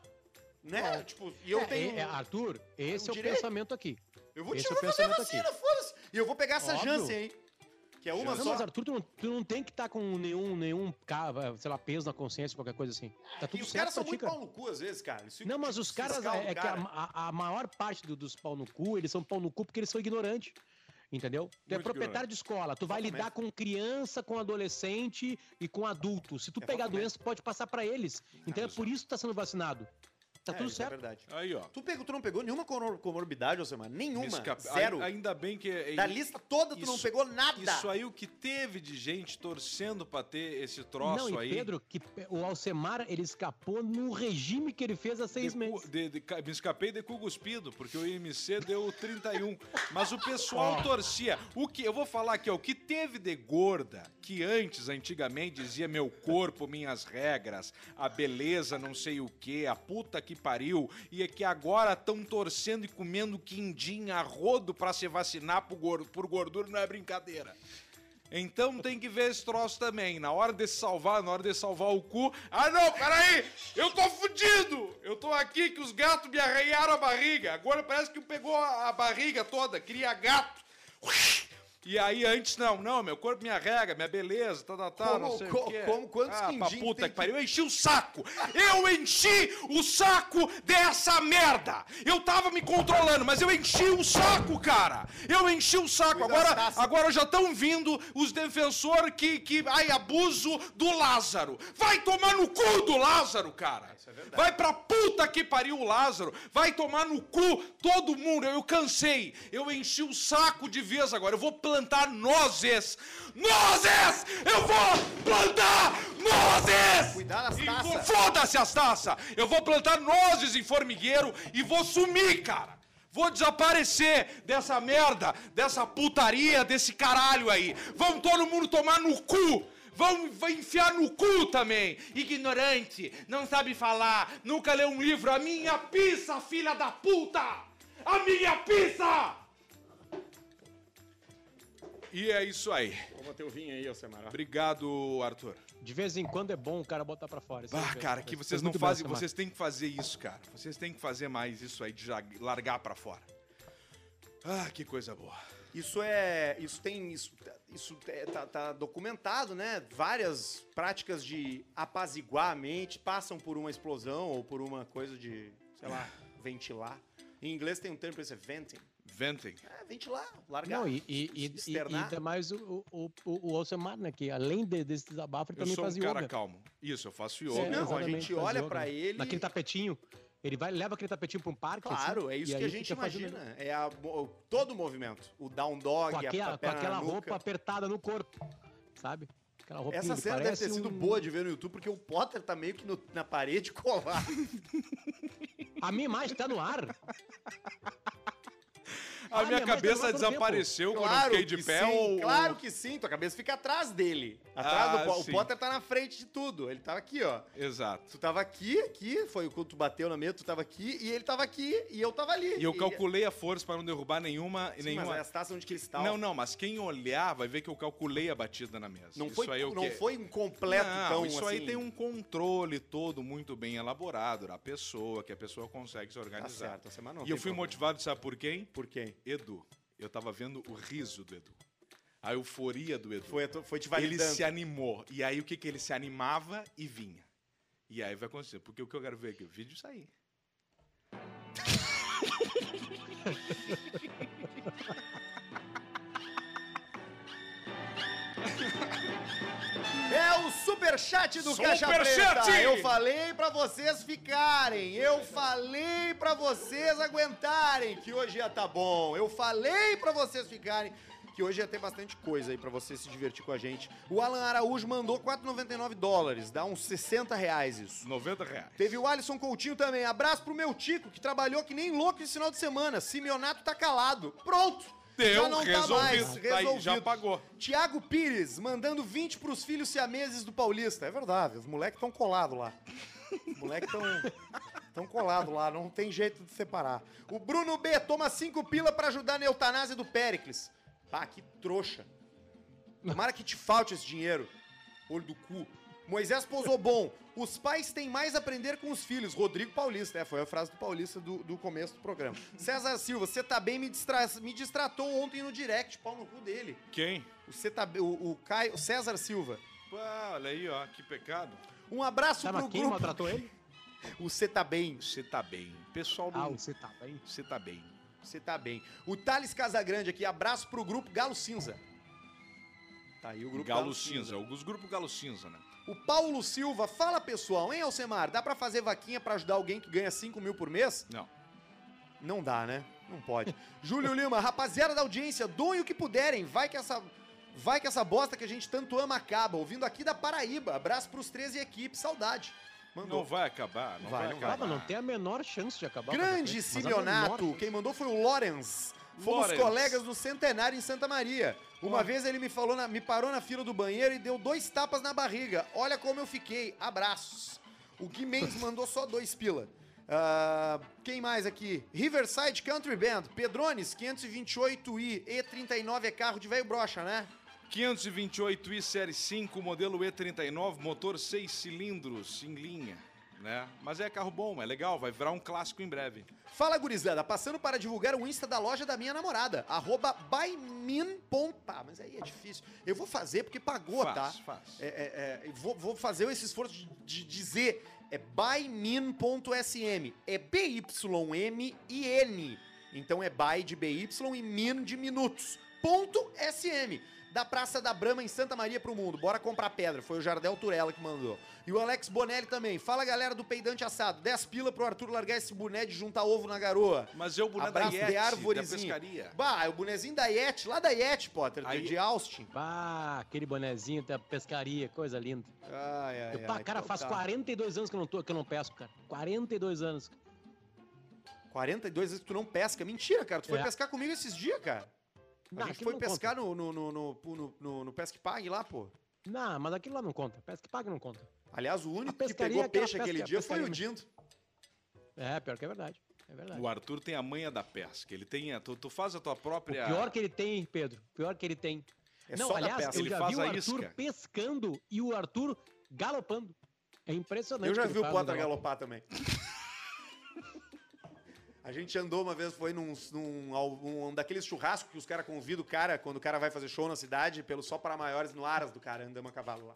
Né? Tipo, e eu É, tenho. é, Arthur, esse o é o direito. pensamento aqui. eu vou esse te é o a pensamento vacina, foda-se. E eu vou pegar essa Óbvio. Janssen aí. Que é uma Não, só. mas Arthur, tu não, tu não tem que estar com nenhum, nenhum, sei lá, peso na consciência, qualquer coisa assim. Tá e tudo os certo caras são muito cara. pau no cu às vezes, cara. Ficam- Não, mas os caras, é, é do que a, cara. a- maior parte do- dos pau no cu, eles são pau no cu porque eles são ignorantes. Entendeu? Tu é proprietário de escola, tu vai Exatamente. lidar com criança, com adolescente e com adulto. Se tu pegar a Exatamente. doença, tu pode passar pra eles. Então é por isso que tu tá sendo vacinado. Tá É, tudo é certo. verdade. Aí, ó. Tu, pegou, tu não pegou nenhuma comor- comorbidade, Alcemar? Nenhuma. Escapa- Zero. Ai- Ainda bem que. é- Da lista toda, tu não Isso- pegou nada. Isso aí, o que teve de gente torcendo pra ter esse troço não, e aí. Pedro, que o Alcemar, ele escapou no regime que ele fez há seis de meses. de- de me escapei de cu cuspido, porque o IMC deu 31. Mas o pessoal Ó. torcia. O que, eu vou falar aqui, ó, o que teve de gorda, que antes, antigamente, dizia meu corpo, minhas regras, a beleza, não sei o que, a puta que pariu, e é que agora estão torcendo e comendo quindim a rodo pra se vacinar por, por gordura, não é brincadeira. Então tem que ver esse troço também. Na hora de salvar, na hora de salvar o cu. Ah, não, peraí! Eu tô fudido! Eu tô aqui que os gatos me arranharam a barriga. Agora parece que pegou a barriga toda, cria gato. E aí antes, não, não, meu corpo me arrega, minha beleza, tá, tá, tá, Como- não sei co- o quê. como- quantos ah, pra puta tem que pariu, eu enchi o saco! Eu enchi o saco dessa merda! Eu tava me controlando, mas eu enchi o saco, cara! Eu enchi o saco, Cuida agora, agora já estão vindo os defensores que, que, ai, abuso do Lázaro. Vai tomar no cu do Lázaro, cara. Vai pra puta que pariu o Lázaro. Vai tomar no cu todo mundo. Eu cansei. Eu enchi o saco de vez agora. Eu vou plantar nozes. Nozes! Eu vou plantar nozes! Cuidado das taças. Foda-se as taças! Eu vou plantar nozes em formigueiro e vou sumir, cara! Vou desaparecer dessa merda, dessa putaria, desse caralho aí. Vão todo mundo tomar no cu. Vão, vão enfiar no cu também. Ignorante, não sabe falar, nunca leu um livro. A minha pizza, filha da puta! A minha pizza! E é isso aí. Vamos ter o vinho aí, Alcemar. Obrigado, Arthur. De vez em quando é bom o cara botar pra fora. aí, Ah, cara, que vocês não fazem, vocês têm que fazer isso, cara. Vocês têm que fazer mais isso aí de já largar pra fora. Ah, que coisa boa. Isso é. Isso tem. Isso, isso é- tá, tá documentado, né? Várias práticas de apaziguar a mente passam por uma explosão ou por uma coisa de, sei lá, ventilar. Em inglês tem um termo pra isso, é venting. Venting. É, ventilar, largar. Não, e, e, e, e, externar. ainda mais o, o, o, o Alcemar, né? Que além de, desse desabafo, ele Eu também sou faz um cara yoga. calmo. Isso, eu faço É, yoga. Não, a gente olha yoga, pra ele- Naquele tapetinho. Ele vai leva aquele tapetinho pra um parque. Claro, assim, é isso que a gente fica fazendo imagina. É a, o- todo o movimento. O down dog, Com a- aquela, a, com aquela na nuca. roupa apertada no corpo. Sabe? Aquela roupinha Essa cena deve ter sido um- boa de ver no YouTube, porque o Potter tá meio que no- na parede <laughs> colado. A minha imagem tá no ar. A Ah, minha cabeça tá desapareceu quando eu fiquei de que pé sim, ou... claro que sim. Tua cabeça fica atrás dele. Atrás Ah, do sim. O Potter tá na frente de tudo. Ele tava aqui, ó. Exato. Tu tava aqui, aqui, foi quando tu bateu na mesa, tu tava aqui, e ele tava aqui, e eu tava ali. E eu calculei a força para não derrubar nenhuma... Sim, nenhuma... mas as taças são de cristal. Não, não, mas quem olhar vai ver que eu calculei a batida na mesa. Não isso foi, aí é o não quê? foi um completo Não, tão isso assim. aí tem um controle todo muito bem elaborado da pessoa, que a pessoa consegue se Tá organizar. certo, essa semana não e eu fui problema. motivado, sabe por quem? Por quem? Edu. Eu tava vendo o riso do Edu. A euforia do Edu. Foi, foi te ele validando. se animou. E aí o que que ele se animava e vinha. E aí vai acontecer. Porque o que eu quero ver aqui, o vídeo sair. <laughs> superchat do Caixa Superchat! Preta. Eu falei pra vocês ficarem. Eu falei pra vocês aguentarem que hoje ia tá bom. Eu falei pra vocês ficarem que hoje ia ter bastante coisa aí pra você se divertir com a gente. O Alan Araújo mandou 4,99 dólares. Dá uns 60 reais isso. 90 reais. Teve o Alisson Coutinho também. Abraço pro meu Tico, que trabalhou que nem louco esse final de semana. Simeonato tá calado. Pronto! Deu, já não tá resolvido. mais, Tá aí, resolvido. já pagou. Tiago Pires, mandando 20 pros filhos siameses do Paulista. É verdade, os moleques estão colados lá. Os moleques estão tão <laughs> colados lá, não tem jeito de separar. O Bruno B toma 5 pila pra ajudar na eutanásia do Péricles. Pá, que trouxa. Tomara que te falte esse dinheiro. Olho do cu. Moisés Pozobon. Os pais têm mais a aprender com os filhos. Rodrigo Paulista. É, foi a frase do Paulista do, do começo do programa. César Silva. Você tá bem, me, distra... me distratou ontem no direct. Pau no cu dele. Quem? O, você tá... bem- o, o Caio... o César Silva. Pá, olha aí, ó, que pecado. Um abraço Sabe pro quem grupo. maltratou ele? <laughs> O Você tá bem. Você tá bem. Pessoal do. Ah, você tá bem. Você tá bem. Você tá bem. O Thales Casagrande aqui. Abraço pro grupo Galo Cinza. Tá aí o grupo Galo Cinza. Os grupos Galo Cinza, né? O Paulo Silva, fala pessoal, hein, Alcemar? Dá pra fazer vaquinha pra ajudar alguém que ganha 5 mil por mês? Não. Não dá, né? Não pode. <laughs> Júlio Lima, rapaziada da audiência, doem o que puderem. Vai que essa. Vai que essa bosta que a gente tanto ama acaba. Ouvindo aqui da Paraíba. Abraço pros 13 equipes, saudade. Mandou. Não vai acabar, não Vai, vai, não acabar. Acaba, não tem a menor chance de acabar. Grande menor chance. Quem mandou foi o Lorenz. Fomos Lorenz. colegas no Centenário em Santa Maria. Uma vez ele me falou, na- me parou na fila do banheiro e deu dois tapas na barriga. Olha como eu fiquei. Abraços. O Gui Mendes mandou só dois pila. Ah, quem mais aqui? Riverside Country Band. Pedrones, 528i. E39 é carro de velho brocha, né? 528i Série 5, modelo E39, motor 6 cilindros, em linha, né? Mas é carro bom, é legal, vai virar um clássico em breve. Fala, gurizada. Passando para divulgar o Insta da loja da minha namorada. Arroba bymin. Ah, mas aí é difícil. Eu vou fazer porque pagou, Faz, tá? faz. É, é, é, vou, vou fazer esse esforço de, de dizer. É bymin.sm. É B-Y-M-I-N. Então é by de BY e min de minutos. Ponto SM. Da Praça da Brama em Santa Maria pro mundo. Bora comprar pedra. Foi o Jardel Turella que mandou. E o Alex Bonelli também. Fala galera do Peidante Assado. 10 pila pro Arthur largar esse boné de juntar ovo na garoa. Mas é o boné Abraço da de Yeti, árvorezinha. da pescaria. Bah, é o bonezinho da Yeti, lá da Yeti, Potter, de- Aí- de Austin. Ah, aquele bonezinho da pescaria, coisa linda. Ai, ai, Eu, pá, cara, então faz tá. 42 anos que eu não, tô, que eu não pesco, cara. 42 anos. 42 vezes que tu não pesca. Mentira, cara. Tu foi É. pescar comigo esses dias, cara. A Não, gente aquilo foi pescar no, no, no, no, no, no, no Pesque Pague lá, pô. Não, mas aquilo lá não conta. Pesca paga não conta. Aliás, o único que pegou é peixe aquele pesca- dia foi o Dindo. É, pior que é verdade. É verdade. O Arthur tem a manha da pesca. Ele tem. A, tu, tu faz a tua O própria. pior que ele tem, Pedro, pior que ele tem. É não, só da aliás, pesca. eu Ele já faz vi o a Arthur isca. pescando e o Arthur galopando. É impressionante. Eu já vi o Potter galopar também. A gente andou uma vez, foi num, num um daqueles churrascos que os caras convidam o cara, quando o cara vai fazer show na cidade, pelo só para maiores no Aras do cara, andamos a cavalo lá.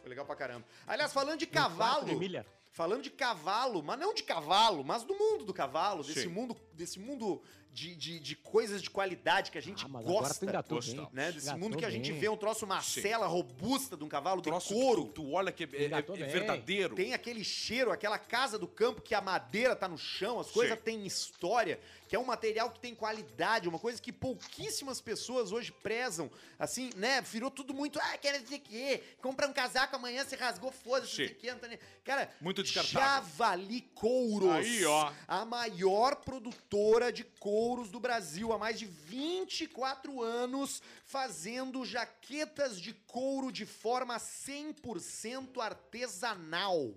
Foi legal pra caramba. Aliás, falando de cavalo, de milha. falando de cavalo, mas não de cavalo, mas do mundo do cavalo, desse Sim. mundo, desse mundo de, de, de coisas de qualidade que a gente Ah, mas agora tu gosta. Né? Desse Engatou mundo que a gente bem. vê um troço, uma cela robusta de um cavalo de troço couro. que tu, olha que é, é- é verdadeiro. Tem aquele cheiro, aquela casa do campo que a madeira tá no chão, as coisas têm história, que é um material que tem qualidade, uma coisa que pouquíssimas pessoas hoje prezam. Assim, né? Virou tudo muito, ah, quero dizer que compra um casaco amanhã, você rasgou, foda-se, não sei que, tá. Cara, Muito descartável. Javali Couros. Aí, ó. A maior produtora de couros do Brasil, há mais de 24 anos, fazendo jaquetas de couro de forma 100% artesanal.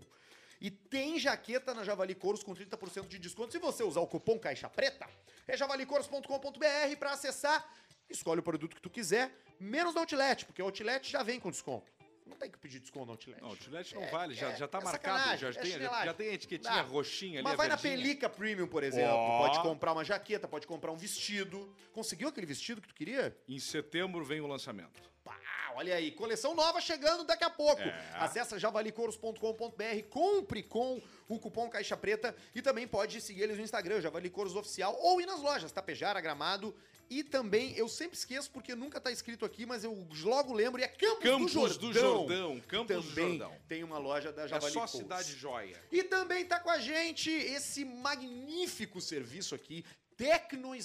E tem jaqueta na Javali Couros com 30% de desconto. Se você usar o cupom Caixa Preta, é javalicouros.com.br para acessar. Escolhe o produto que tu quiser, menos no Outlet, porque o Outlet já vem com desconto. Não tem que pedir desconto no Outlet. Não, o Gillette não É, vale, já, é, já tá é marcado, já, é tem, já, tem a etiquetinha Dá. roxinha ali, Mas vai na verdinha. Pelica Premium, por exemplo. Ó. Pode comprar uma jaqueta, pode comprar um vestido. Conseguiu aquele vestido que tu queria? Em setembro vem o lançamento. Pá, olha aí, coleção nova chegando daqui a pouco. É. Acesse javalicouros.com.br, compre com o cupom Caixa Preta e também pode seguir eles no Instagram, Javali Couros Oficial, ou ir nas lojas, Tapejara, Gramado. E também, eu sempre esqueço porque nunca tá escrito aqui, mas eu logo lembro, e é Campos, Campos do Jordão. do Jordão, Campos do também Jordão. tem uma loja da É Javali só Couros. cidade joia. E também tá com a gente esse magnífico serviço aqui, Tecno,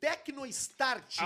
Tecno Start.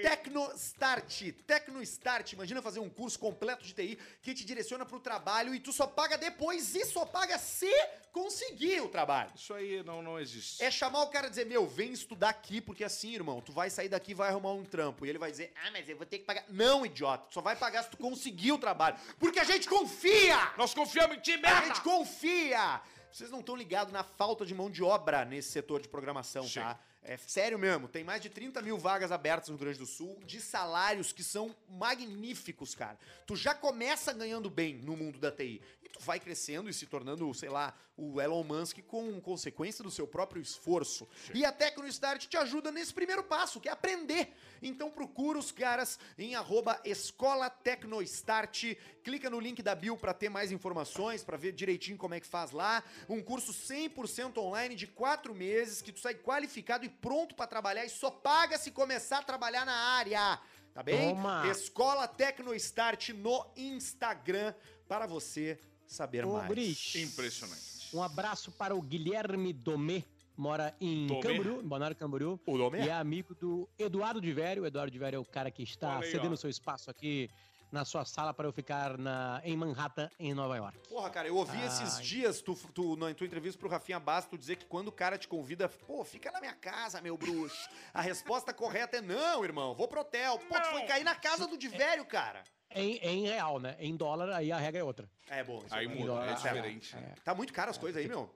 Tecno Start. Tecno Start. Imagina fazer um curso completo de TI que te direciona pro trabalho e tu só paga depois e só paga se conseguir o trabalho. Isso aí não, não existe. É chamar o cara e dizer, meu, vem estudar aqui, porque assim, irmão, tu vai sair daqui e vai arrumar um trampo. E ele vai dizer, ah, mas eu vou ter que pagar. Não, idiota, tu só vai pagar se tu conseguir o trabalho. Porque a gente confia! Nós confiamos em ti, A merda! gente confia! Vocês não estão ligados na falta de mão de obra nesse setor de programação, Sim. tá? É sério mesmo, tem mais de 30 mil vagas abertas no Rio Grande do Sul, de salários que são magníficos, cara. Tu já começa ganhando bem no mundo da TI. Tu vai crescendo e se tornando, sei lá, o Elon Musk com consequência do seu próprio esforço. E a TecnoStart te ajuda nesse primeiro passo, que é aprender. Então procura os caras em arroba Escola Tecnostart. Clica no link da bio para ter mais informações, para ver direitinho como é que faz lá. Um curso 100% online de quatro meses, que tu sai qualificado e pronto para trabalhar e só paga se começar a trabalhar na área. Tá bem? Toma. Escola Tecnostart no Instagram para você saber Ô, mais. Brich, Impressionante. Um abraço para o Guilherme Domê, mora em Domê? Camboriú, em Balneário Camboriú. O nome E é amigo do Eduardo de Vério. O Eduardo de Vério é o cara que está aí, cedendo ó. seu espaço aqui na sua sala para eu ficar na, em Manhattan, em Nova York. Porra, cara, eu ouvi Ai. esses dias, tu, tu, na tua entrevista pro Rafinha Bastos, tu dizer que quando o cara te convida, pô, fica na minha casa, meu bruxo. A resposta correta é não, irmão, vou pro hotel. Pô, tu foi cair na casa do velho, cara. Em, em real, né? Em dólar, aí a regra é outra. É bom. isso Aí é bom. muda, é Ah, diferente. é. Tá muito caro as coisas aí, meu.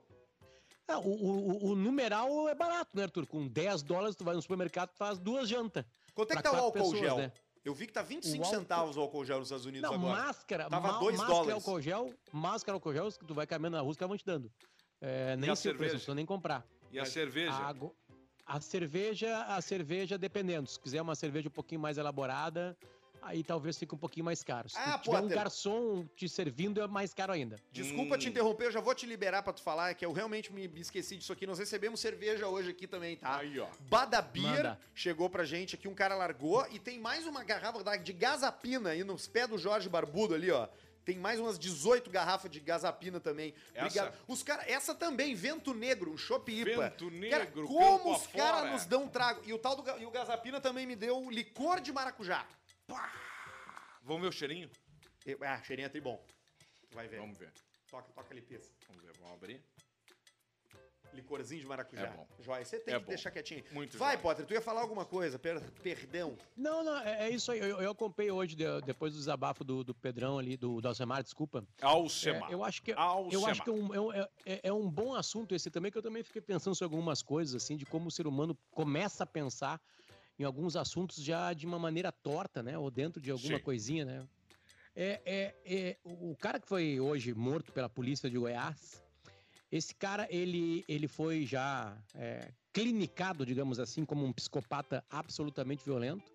Ah, o, o, o- numeral é barato, né, Arthur? Com 10 dólares, tu vai no supermercado e faz duas jantas. Quanto é que tá o álcool pessoas, gel? né? Eu vi que tá 25 O álcool- centavos o álcool gel nos Estados Unidos Não, agora. máscara, Tava ma- dois máscara dólares. álcool gel, máscara álcool gel, que tu vai caminhando na rua, caras vão te dando. É, nem o preço, cerveja? não precisa nem comprar. E a cerveja? Ago- A cerveja, a cerveja dependendo. Se quiser uma cerveja um pouquinho mais elaborada, aí talvez fique um pouquinho mais caro. Se Ah, tu tiver um garçom te servindo, é mais caro ainda. Desculpa Hum. te interromper, eu já vou te liberar pra tu falar, que eu realmente me esqueci disso aqui. Nós recebemos cerveja hoje aqui também, tá? Aí, ó. Bada Beer Manda. chegou pra gente aqui, um cara largou e tem mais uma garrafa de gazapina aí nos pés do Jorge Barbudo ali, ó. Tem mais umas 18 garrafas de gazapina também. Essa? Os cara, essa também, Vento Negro, um chopp IPA. Vento Cara, Negro, como campo os caras nos dão trago. E o tal do e o gazapina também me deu licor de maracujá. Vamos ver o cheirinho? Eu- ah, cheirinho é tribom. Tu vai ver. Vamos ver. Toca, toca ali, pisa. Vamos ver, vamos abrir. Licorzinho de maracujá. É bom. Joia, você tem É que bom. deixar quietinho. Muito Vai, joia. Potter, tu ia falar alguma coisa, per- perdão. Não, não, é, é isso aí. Eu, eu acompanhei hoje, de- depois do desabafo do, do Pedrão ali, do, do Alcemar, desculpa. É, Alcemar. eu acho que, Alcemar. eu acho que é um, é um- é- é- é um bom assunto esse também, que eu também fiquei pensando sobre algumas coisas, assim, de como o ser humano começa a pensar em alguns assuntos já de uma maneira torta, né? Ou dentro de alguma Sim. coisinha, né? É, é, é, o cara que foi hoje morto pela polícia de Goiás, esse cara, ele, ele foi já é, clinicado, digamos assim, como um psicopata absolutamente violento.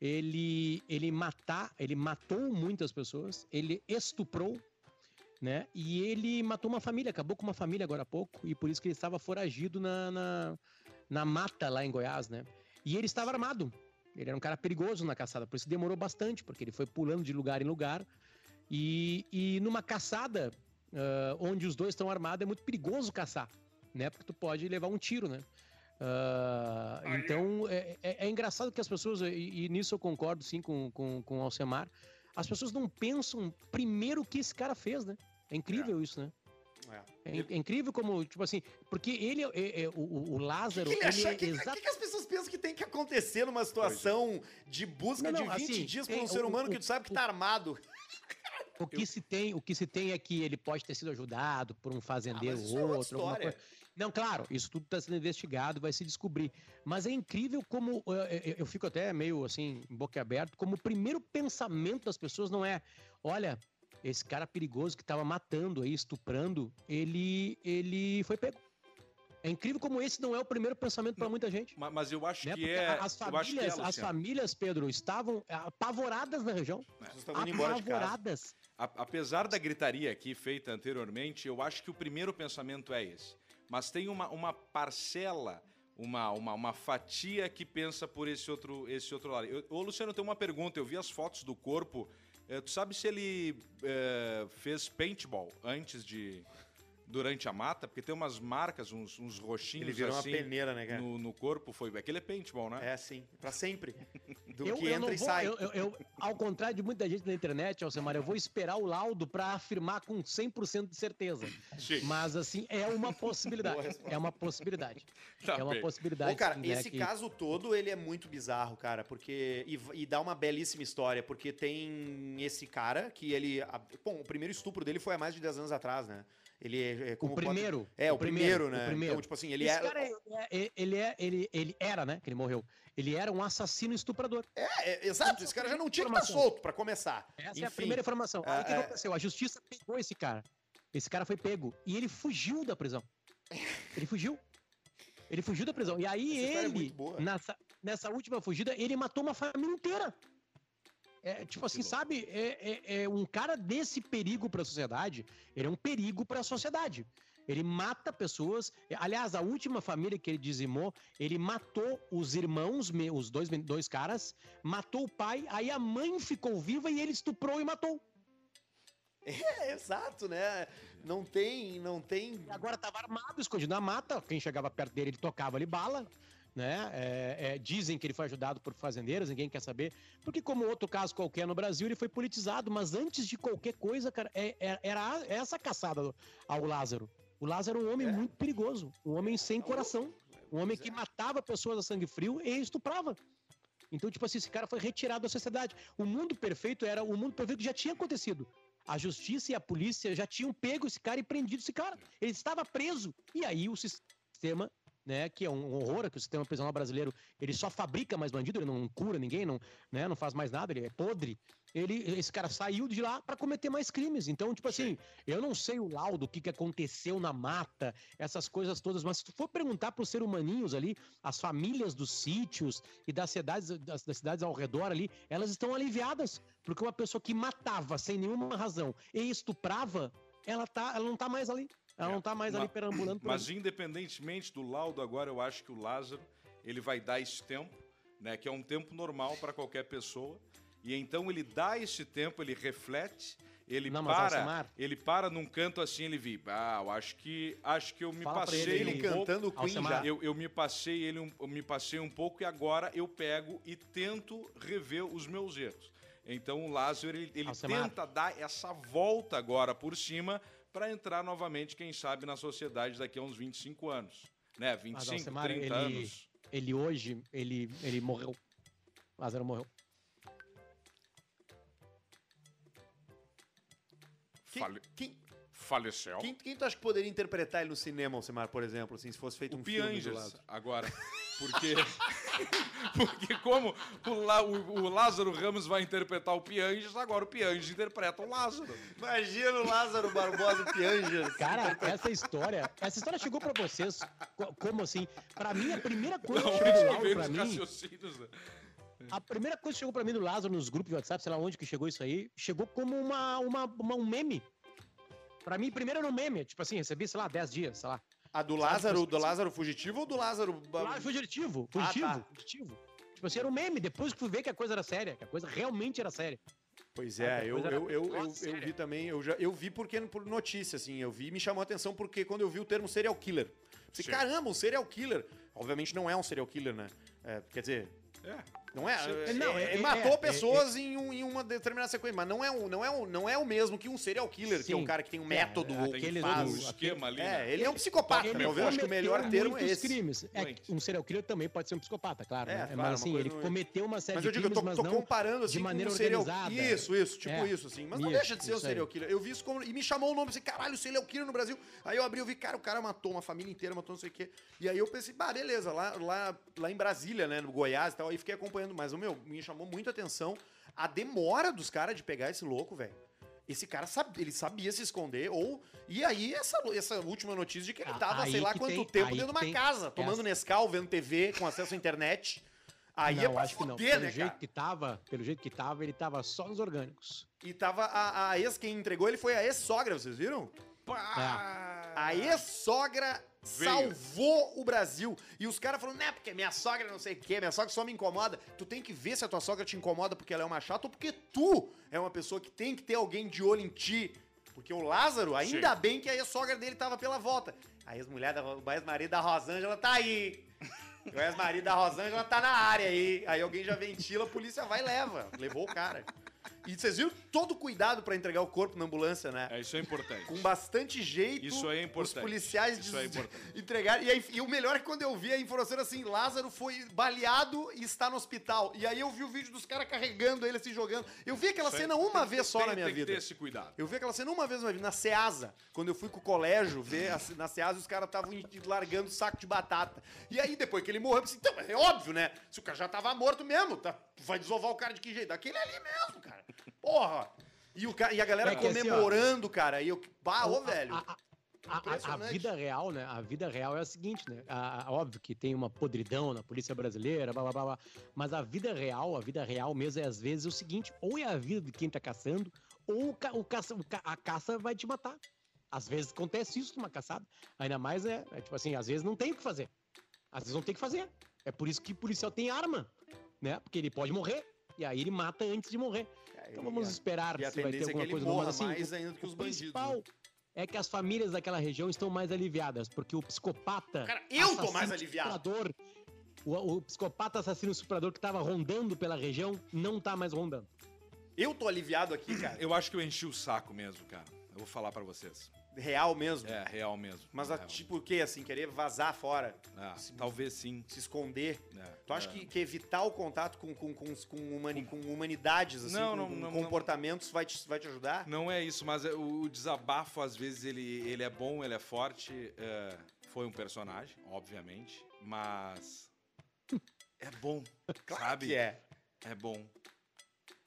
Ele, ele matar, ele matou muitas pessoas, ele estuprou, né? E ele matou uma família, acabou com uma família agora há pouco, e por isso que ele estava foragido na, na, na mata lá em Goiás, né? E ele estava armado. Ele era um cara perigoso na caçada, por isso demorou bastante, porque ele foi pulando de lugar em lugar. E, e numa caçada, ah, onde os dois estão armados, é muito perigoso caçar, né? Porque tu pode levar um tiro, né? Ah, então, é, é- é engraçado que as pessoas, e, e nisso eu concordo sim com, com, com o Alcemar, as pessoas não pensam primeiro o que esse cara fez, né? É incrível isso, né? É. É, in- é incrível como, tipo assim, porque ele, é, é- é- o, o- Lázaro, O que, é que- que- exato... que que as pessoas pensam que tem que acontecer numa situação de busca Não, não, de 20 assim, dias por tem um ser humano o- que tu sabe que tá armado? O que, se tem, o que se tem é que ele pode ter sido ajudado por um fazendeiro Ah, ou é outro, coisa. Não, claro, isso tudo está sendo investigado, vai se descobrir. Mas é incrível como eh, eh, eu fico até meio assim, boca aberto, como o primeiro pensamento das pessoas não é, olha, esse cara perigoso que estava matando aí, estuprando, ele ele foi pego. É incrível como esse não é o primeiro pensamento para muita gente. Ma- Mas eu acho Né? que Porque é. as eu acho que é, famílias, as famílias, Pedro, estavam eh, apavoradas na região. De casa. Apavoradas. Apesar da gritaria aqui feita anteriormente, eu acho que o primeiro pensamento é esse. Mas tem uma, uma parcela, uma, uma, uma fatia que pensa por esse outro, esse outro lado. Eu, ô, Luciano, tem uma pergunta. Eu vi as fotos do corpo. Eh, tu sabe se ele eh, fez paintball antes de, durante a mata? Porque tem umas marcas, uns, uns roxinhos Ele virou assim uma peneira, né, cara? no, no corpo. Foi aquele é paintball, né? É, sim. Pra sempre. <laughs> Do Eu, que eu entra não e vou, sai. eu, eu- ao contrário de muita gente na internet, Alcemar, eu vou esperar o laudo pra afirmar com 100% de certeza. Sim. Mas, assim, é uma <laughs> possibilidade. É uma possibilidade. Tá é uma bem. possibilidade. Ô, cara, né, esse que- caso todo, ele é muito bizarro, cara, porque... E, e dá uma belíssima história, porque tem esse cara que ele... bom, o primeiro estupro dele foi há mais de 10 anos atrás, né? Ele é... é O como pode- primeiro. É, o, primeiro, né? O primeiro. Então, tipo assim, ele Esse é... cara, é- é- ele, é, ele, ele era, né? Que ele morreu. Ele era um assassino estuprador. É, é, exato, esse cara já não tinha que estar Informação. solto, pra começar. Essa é a Enfim, primeira informação. Aí o que é, é. aconteceu? A justiça pegou esse cara. Esse cara foi pego. E ele fugiu da prisão. Ele fugiu. Ele fugiu da prisão. E aí Essa é ele, boa. nessa, nessa última fugida, ele matou uma família inteira. É, tipo assim, sabe? É, é- é um cara desse perigo pra sociedade, ele é um perigo pra sociedade. Ele mata pessoas. Aliás, a última família que ele dizimou, ele matou os irmãos, os dois, dois caras, matou o pai, aí a mãe ficou viva e ele estuprou e matou. É, exato, né? Não tem, não tem... Agora tava armado, escondido na mata. Quem chegava perto dele, ele tocava ali bala. Né? É, é, dizem que ele foi ajudado por fazendeiros, ninguém quer saber. Porque, como outro caso qualquer no Brasil, ele foi politizado. Mas antes de qualquer coisa, cara, é- é- era a- essa caçada ao Lázaro. O Lázaro era um homem É. muito perigoso, um homem sem coração, um homem que matava pessoas a sangue frio e estuprava. Então, tipo assim, esse cara foi retirado da sociedade. O mundo perfeito era o mundo perfeito que já tinha acontecido. A justiça e a polícia já tinham pego esse cara e prendido esse cara. Ele estava preso. E aí o sistema, né, que é um horror, que o sistema prisional brasileiro, ele só fabrica mais bandido, ele não cura ninguém, não, né, não faz mais nada, ele é podre. Ele, esse cara saiu de lá para cometer mais crimes. Então, tipo assim, eu não sei o laudo, o que, que aconteceu na mata, essas coisas todas, mas se tu for perguntar para os seres humaninhos ali, as famílias dos sítios e das cidades, das, das cidades ao redor ali, elas estão aliviadas. Porque uma pessoa que matava sem nenhuma razão e estuprava, ela, tá, ela não tá mais ali. Ela É, não tá mais ma- ali perambulando por Mas aí. independentemente do laudo, agora eu acho que o Lázaro ele vai dar esse tempo, né? Que é um tempo normal para qualquer pessoa. E então ele dá esse tempo, ele reflete, ele Não, para, ele para num canto assim, ele vi, ah, eu acho que acho que eu me Fala passei ele, um ele pouco. cantando Queen Alcemar. já. Eu, eu me passei ele um, eu me passei um pouco e agora eu pego e tento rever os meus erros. Então o Lázaro ele, ele tenta dar essa volta agora por cima para entrar novamente, quem sabe, na sociedade daqui a uns 25 anos. Né? 25, Alcemar, 30 ele- anos. Ele hoje, ele, ele morreu. Lázaro morreu. Quem, Fale- quem, Faleceu. quem, quem tu acha que poderia interpretar ele no cinema, Alcemar, por exemplo, assim, se fosse feito O um filme do Pianges, lado? agora. Porque, <laughs> porque como o, La- o- o Lázaro Ramos vai interpretar o Pianges, agora o Pianges interpreta o Lázaro. Imagina o Lázaro Barbosa Pianges. Cara, essa história, essa história chegou pra vocês, co- como assim? Pra mim, a primeira coisa que chegou do que pra os mim, raciocínios? né? a primeira coisa que chegou pra mim do Lázaro nos grupos de WhatsApp, sei lá onde que chegou isso aí, chegou como uma, uma, uma- um meme. Pra mim, primeiro era um meme, tipo assim, recebi, sei lá, 10 dias, sei lá. A do Sabe, Lázaro, tipo do assim- Lázaro fugitivo ou do Lázaro... Lá, fugitivo, Ah, fugitivo, tá. fugitivo. Tipo assim, era um meme, depois que fui ver que a coisa era séria, que a coisa realmente era séria. Pois Ah, é, que eu, eu, eu, eu, vi também, eu, já, eu vi porque por notícia, assim, eu vi e me chamou a atenção porque quando eu vi o termo serial killer. Pensei, caramba, um serial killer. Obviamente não é um serial killer, né? É, quer dizer, É. não é. É, é- não, é- é- ele é- matou é- pessoas Em, um- em uma determinada sequência, mas não é, um, não, é um, não é o mesmo que um serial killer, que é um Sim. cara que tem um É, método é, ou aquele faz. um esquema ali, É, né? ele é um psicopata, talvez. Eu acho que o melhor termo é esse. crimes. É, um serial killer também pode ser um psicopata, claro. É, né? claro, mas assim, ele não- cometeu uma série Mas eu de digo, eu crimes, tô, tô comparando assim de com maneira um serial organizada. Isso, isso, tipo É. isso, assim. Mas não Isso, deixa de ser um serial killer. Eu vi isso como. E me chamou o nome assim, caralho, serial killer no Brasil. Aí eu abri, eu vi, cara, o cara matou uma família inteira, matou não sei o quê. E aí eu pensei, bah, beleza, lá, lá, lá em Brasília, né, no Goiás e tal. Aí fiquei acompanhando, mas o meu, me chamou muito a atenção a demora dos caras de pegar esse louco, velho. Esse cara sabia, ele sabia se esconder, ou. E aí, essa, essa última notícia de que ele Ah, tava, aí sei lá quanto tem- tempo dentro de uma tem casa, tomando essa- Nescau, vendo TV, com acesso à internet. Aí não, é pra acho que não. Pelo né, jeito cara? que tava, pelo jeito que tava, ele tava só nos orgânicos. E tava a, a ex, quem entregou ele foi a ex-sogra, vocês viram? Pá! A ex-sogra salvou o Brasil. E os caras falaram, né, porque minha sogra não sei o quê, minha sogra só me incomoda. Tu tem que ver se a tua sogra te incomoda porque ela é uma chata ou porque tu é uma pessoa que tem que ter alguém de olho em ti. Porque o Lázaro, ainda bem que a sogra dele tava pela volta. Aí as mulheres, da- o ex-marido da Rosângela tá aí. <laughs> O ex-marido da Rosângela tá na área aí. Aí alguém já ventila, a polícia vai e leva. Levou o cara. E vocês viram todo o cuidado pra entregar o corpo na ambulância, né? É, isso é importante. Com bastante jeito. Isso é Os importante. policiais Isso é importante. entregaram. E, aí- e o melhor é que quando eu vi a informação era assim: Lázaro foi baleado e está no hospital. E aí eu vi o vídeo dos caras carregando ele, se jogando. Eu vi aquela Isso aí cena tem uma que vez só tem- na minha tem que vida. ter esse cuidado. Eu vi aquela cena uma vez na minha vida, na Ceasa. Quando eu fui com o colégio ver, a- na Ceasa os caras estavam largando saco de batata. E aí, depois que ele morreu, eu pensei, então, é óbvio, né? Se o cara já tava morto mesmo, tá, vai desovar o cara de que jeito? Daquele ali mesmo, cara. Porra! E, o, e a galera É assim, comemorando, cara. E eu, bah, ô, velho. A, a- a- vida real, né? A vida real é a seguinte, né? A- a- óbvio que tem uma podridão na polícia brasileira, blá, blá, blá, blá. Mas a vida real, a vida real mesmo é às vezes o seguinte: ou é a vida de quem tá caçando, ou o ca- o caça- o ca- a caça vai te matar. Às vezes acontece isso numa caçada. Ainda mais é, é tipo assim, às vezes não tem o que fazer. Às vezes não tem o que fazer. É por isso que o policial tem arma, né? Porque ele pode morrer. E aí ele mata antes de morrer. Então vamos esperar E a se vai ter é que alguma ele coisa morra mas, assim, mais o- ainda do que o os bandidos. principal né? é que as famílias daquela região estão mais aliviadas, porque o psicopata. Cara, eu tô mais aliviado. O, o psicopata assassino suprador que tava rondando pela região não tá mais rondando. Eu tô aliviado aqui, cara. Eu acho que eu enchi o saco mesmo, cara. Eu vou falar pra vocês. Real mesmo. É, real mesmo. Mas a, Real. tipo o quê? Assim, querer vazar fora, Ah, se- talvez sim. se esconder. É, Tu acha é. que, que evitar o contato com, com, com, com, humani- com humanidades, assim, Não, com, não, com não, comportamentos, Vai, te, vai te ajudar? Não é isso, mas é- o, desabafo, às vezes, ele, ele é bom, ele é forte. é, foi um personagem, obviamente, mas é bom, sabe? Que é. É bom.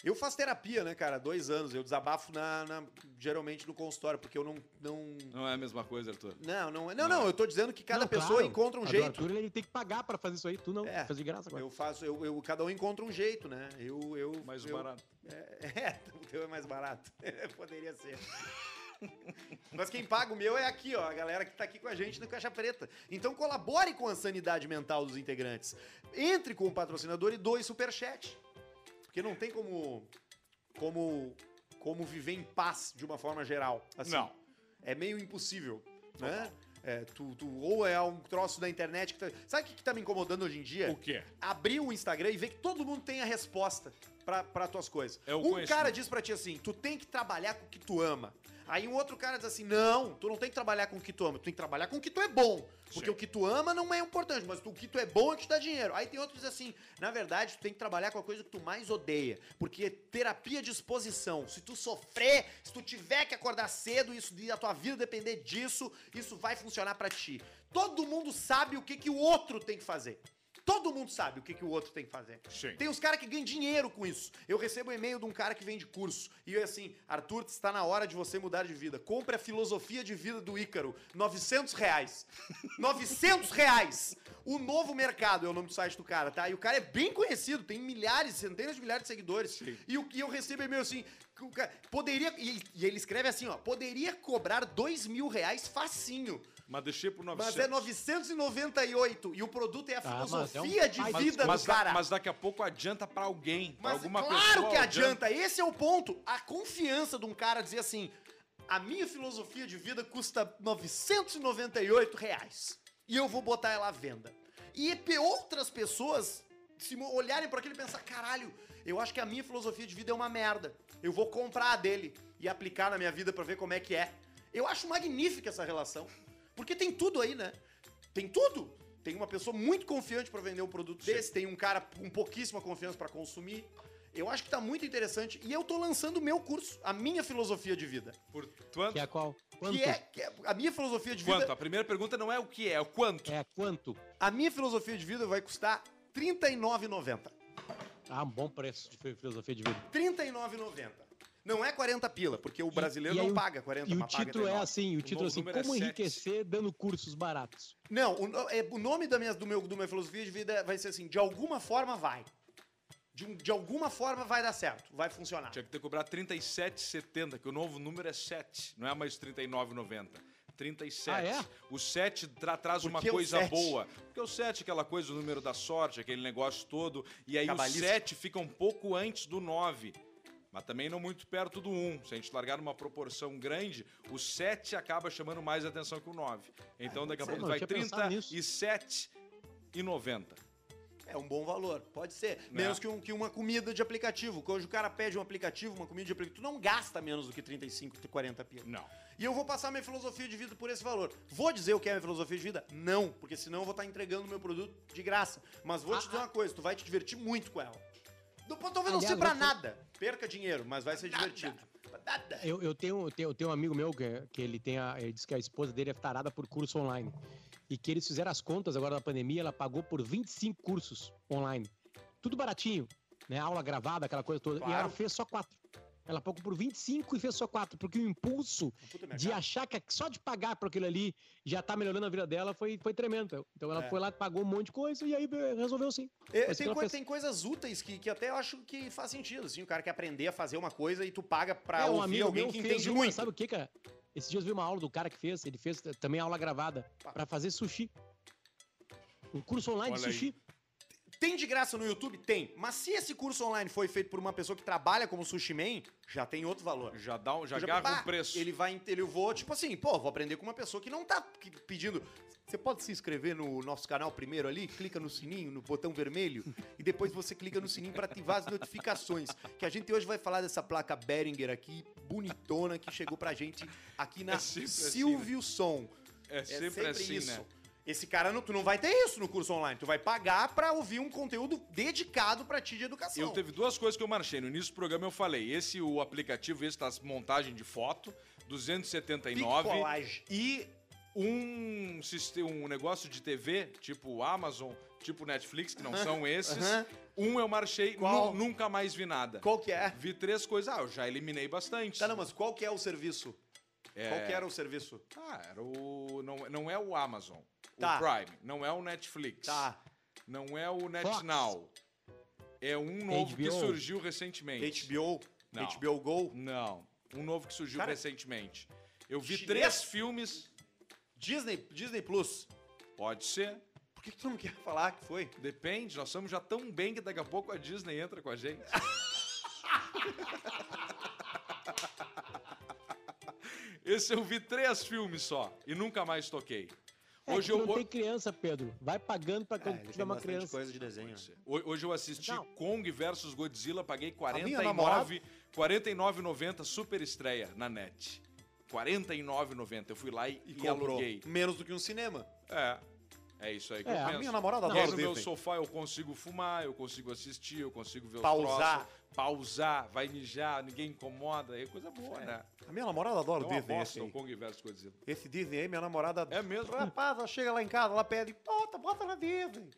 Eu faço terapia, né, cara? Dois anos. Eu desabafo na, na- geralmente no consultório, porque eu não. Não, Não é a mesma coisa, Arthur. não, não, não, não eu tô dizendo que cada Não, pessoa claro, encontra um a jeito. Arthur, ele tem que pagar pra fazer isso aí, tu não. É. Faz de graça agora. Eu faço, eu, eu- cada um encontra um jeito, né? Eu. eu Mais eu, barato. É, <laughs> é, o teu é mais barato. <laughs> Poderia ser. <laughs> Mas quem paga o meu é aqui, ó, a galera que tá aqui com a gente no Caixa Preta. Então colabore com a sanidade mental dos integrantes. Entre com o patrocinador e doe superchat. Porque não tem como como como viver em paz de uma forma geral. assim. Não. É meio impossível, né? É, tu, tu- ou é um troço da internet que tá... Sabe o que, que tá me incomodando hoje em dia? O quê? abrir o Instagram e ver que todo mundo tem a resposta pra tuas coisas. É o um conhecimento. cara diz pra ti assim, tu tem que trabalhar com o que tu ama. Aí um outro cara diz assim, não, tu não tem que trabalhar com o que tu ama, tu tem que trabalhar com o que tu é bom. Porque Sim. o que tu ama não é importante, mas o que tu é bom é que te dá dinheiro. Aí tem outro que diz assim, na verdade, tu tem que trabalhar com a coisa que tu mais odeia. Porque terapia de exposição, se tu sofrer, se tu tiver que acordar cedo, isso e a tua vida depender disso, isso vai funcionar pra ti. Todo mundo sabe o que, que o outro tem que fazer. Todo mundo sabe o que, que o outro tem que fazer. Sim. Tem uns caras que ganham dinheiro com isso. Eu recebo um e-mail de um cara que vende curso. E eu assim, Arthur, está na hora de você mudar de vida. Compre a filosofia de vida do Ícaro. 900 reais. <laughs> 900 reais. O novo mercado é o nome do site do cara, tá? E o cara é bem conhecido, tem milhares, centenas de milhares de seguidores. E, o, e eu recebo e-mail assim, que o cara poderia... E, ele escreve assim, ó, poderia cobrar 2 mil reais facinho. Mas deixei por 900. Mas é 998 e o produto é a Ah, mas é um filosofia de vida mas, do cara. mas daqui a pouco adianta pra alguém, pra Mas alguma claro pessoa. que adianta, esse é o ponto. A confiança de um cara dizer assim: a minha filosofia de vida custa 998 reais. E eu vou botar ela à venda. E outras pessoas se olharem para aquilo e pensar: caralho, eu acho que a minha filosofia de vida é uma merda. Eu vou comprar a dele e aplicar na minha vida para ver como é que é. Eu acho magnífica essa relação. Porque tem tudo aí, né? Tem tudo. Tem uma pessoa muito confiante para vender um produto desse, tem um cara com pouquíssima confiança para consumir. Eu acho que tá muito interessante e eu tô lançando o meu curso, a minha filosofia de vida. Por quanto? Que é qual? Quanto? Que é, que é- a minha filosofia de vida, Quanto? A primeira pergunta não é o que é, é o quanto. É quanto? a minha filosofia de vida vai custar R$ 39,90. Ah, um bom preço de fi- filosofia de vida. R$ 39,90. Não é 40 pila, porque o brasileiro e aí não o- paga 40, E o título é 39. assim, o título é assim, é como sete. enriquecer dando cursos baratos. Não, o, é, o nome da minha, do, meu, do minha filosofia de vida vai ser assim, de alguma forma vai. De, um- de alguma forma vai dar certo, vai funcionar. Tinha que ter cobrado 37,70, que o novo número é 7, não é mais 39,90. 37. Ah, é? O 7 tra traz Por uma que o coisa 7? boa. Porque o 7 é aquela coisa, o número da sorte, aquele negócio todo. E aí Cabalístico. o 7 fica um pouco antes do 9. Mas também não muito perto do 1. Se a gente largar numa proporção grande, o 7 acaba chamando mais atenção que o 9. Então daqui a pouco vai eu tinha pensado nisso. 37,90. É um bom valor, pode ser. Né? Menos que, um- que uma comida de aplicativo. Hoje o cara pede um aplicativo, uma comida de aplicativo. Tu não gasta menos do que 35, 40 pila. Não. E eu vou passar minha filosofia de vida por esse valor. Vou dizer o que é minha filosofia de vida? Não, porque senão eu vou estar entregando meu produto de graça. Mas vou te dizer uma coisa, tu vai te divertir muito com ela. Não- Talvez não seja pra nada. Perca dinheiro, mas vai ser divertido. Nada. Eu, eu, tenho, eu, tenho, eu tenho um amigo meu que, que ele tem a, ele disse que a esposa dele é tarada por curso online. E que eles fizeram as contas agora da pandemia, ela pagou por 25 cursos online. Tudo baratinho, né? Aula gravada, aquela coisa toda. E Claro. ela fez só quatro. Ela pagou por 25 e fez só quatro, porque o impulso de achar que só de pagar por aquilo ali já tá melhorando a vida dela foi, foi tremendo. Então ela É. foi lá, pagou um monte de coisa e aí resolveu sim. É, tem, ela coi- fez- tem coisas úteis que, que até eu acho que faz sentido. Assim, o cara quer aprender a fazer uma coisa e tu paga pra É, um ouvir amigo alguém que fez entende uma, muito. Sabe o que, cara? Esses dias eu vi uma aula do cara que fez, ele fez também aula gravada pra fazer sushi. Um curso online de Olha aí. Tem de graça no YouTube? Tem. Mas se esse curso online foi feito por uma pessoa que trabalha como sushi man, já tem outro valor. Já, dá, um- já Eu agarra pá, um preço. Ele vai, ele vou, tipo assim, pô, vou aprender com uma pessoa que não tá pedindo. Você pode se inscrever no nosso canal primeiro ali, clica no sininho, no botão vermelho, e depois você clica no sininho para ativar as notificações. Que a gente hoje vai falar dessa placa Behringer aqui, bonitona, que chegou pra gente aqui na É sempre assim, Silvio Som. É É sempre, assim, isso. né? Esse cara, não, tu não vai ter isso no curso online. Tu vai pagar pra ouvir um conteúdo dedicado pra ti de educação. Eu teve duas coisas que eu marchei. No início do programa eu falei. Esse, o aplicativo, esse das montagem de foto, 279. Picolagem. E um, sistema, um negócio de TV, tipo Amazon, tipo Netflix, que não são esses. Um eu marchei, Qual? nu- nunca mais vi nada. Qual que é? Vi três coisas. Ah, eu já eliminei bastante. Tá, não, mas qual que é o serviço? É- Qual que era o serviço? Ah, era o. Não, não é o Amazon. Tá. O Prime. Não é o Netflix. Tá. Não é o. NetNow. É um novo que HBO. surgiu recentemente. HBO? Não. HBO Go? Não. Um novo que surgiu Cara, recentemente. Eu vi chinês? três filmes. Disney, Disney Plus. Pode ser. Por que, que tu não quer falar que foi? Depende. Nós estamos já tão bem que daqui a pouco a Disney entra com a gente. <laughs> Esse eu vi três filmes só e nunca mais toquei. É, Hoje eu, não tem criança, Pedro. Vai pagando pra quando tiver uma criança. coisa de desenho. ho- hoje eu assisti Não. Kong versus Godzilla, paguei minha namorada- 49 49,90 super estreia na net. 49,90. Eu fui lá e, E e aluguei. Menos do que um cinema. É. É isso aí que É, eu a penso. minha namorada adora no meu sofá eu consigo fumar, eu consigo assistir, eu consigo ver os Pausar. troços, pausar, vai mijar, ninguém incomoda, é coisa boa, né? A minha namorada adora É o uma Disney. bosta Esse, o aí. Kong vs Godzilla. esse Disney aí, minha namorada. É mesmo? Rapaz, ela chega lá em casa, ela pede, bota, bota na Disney.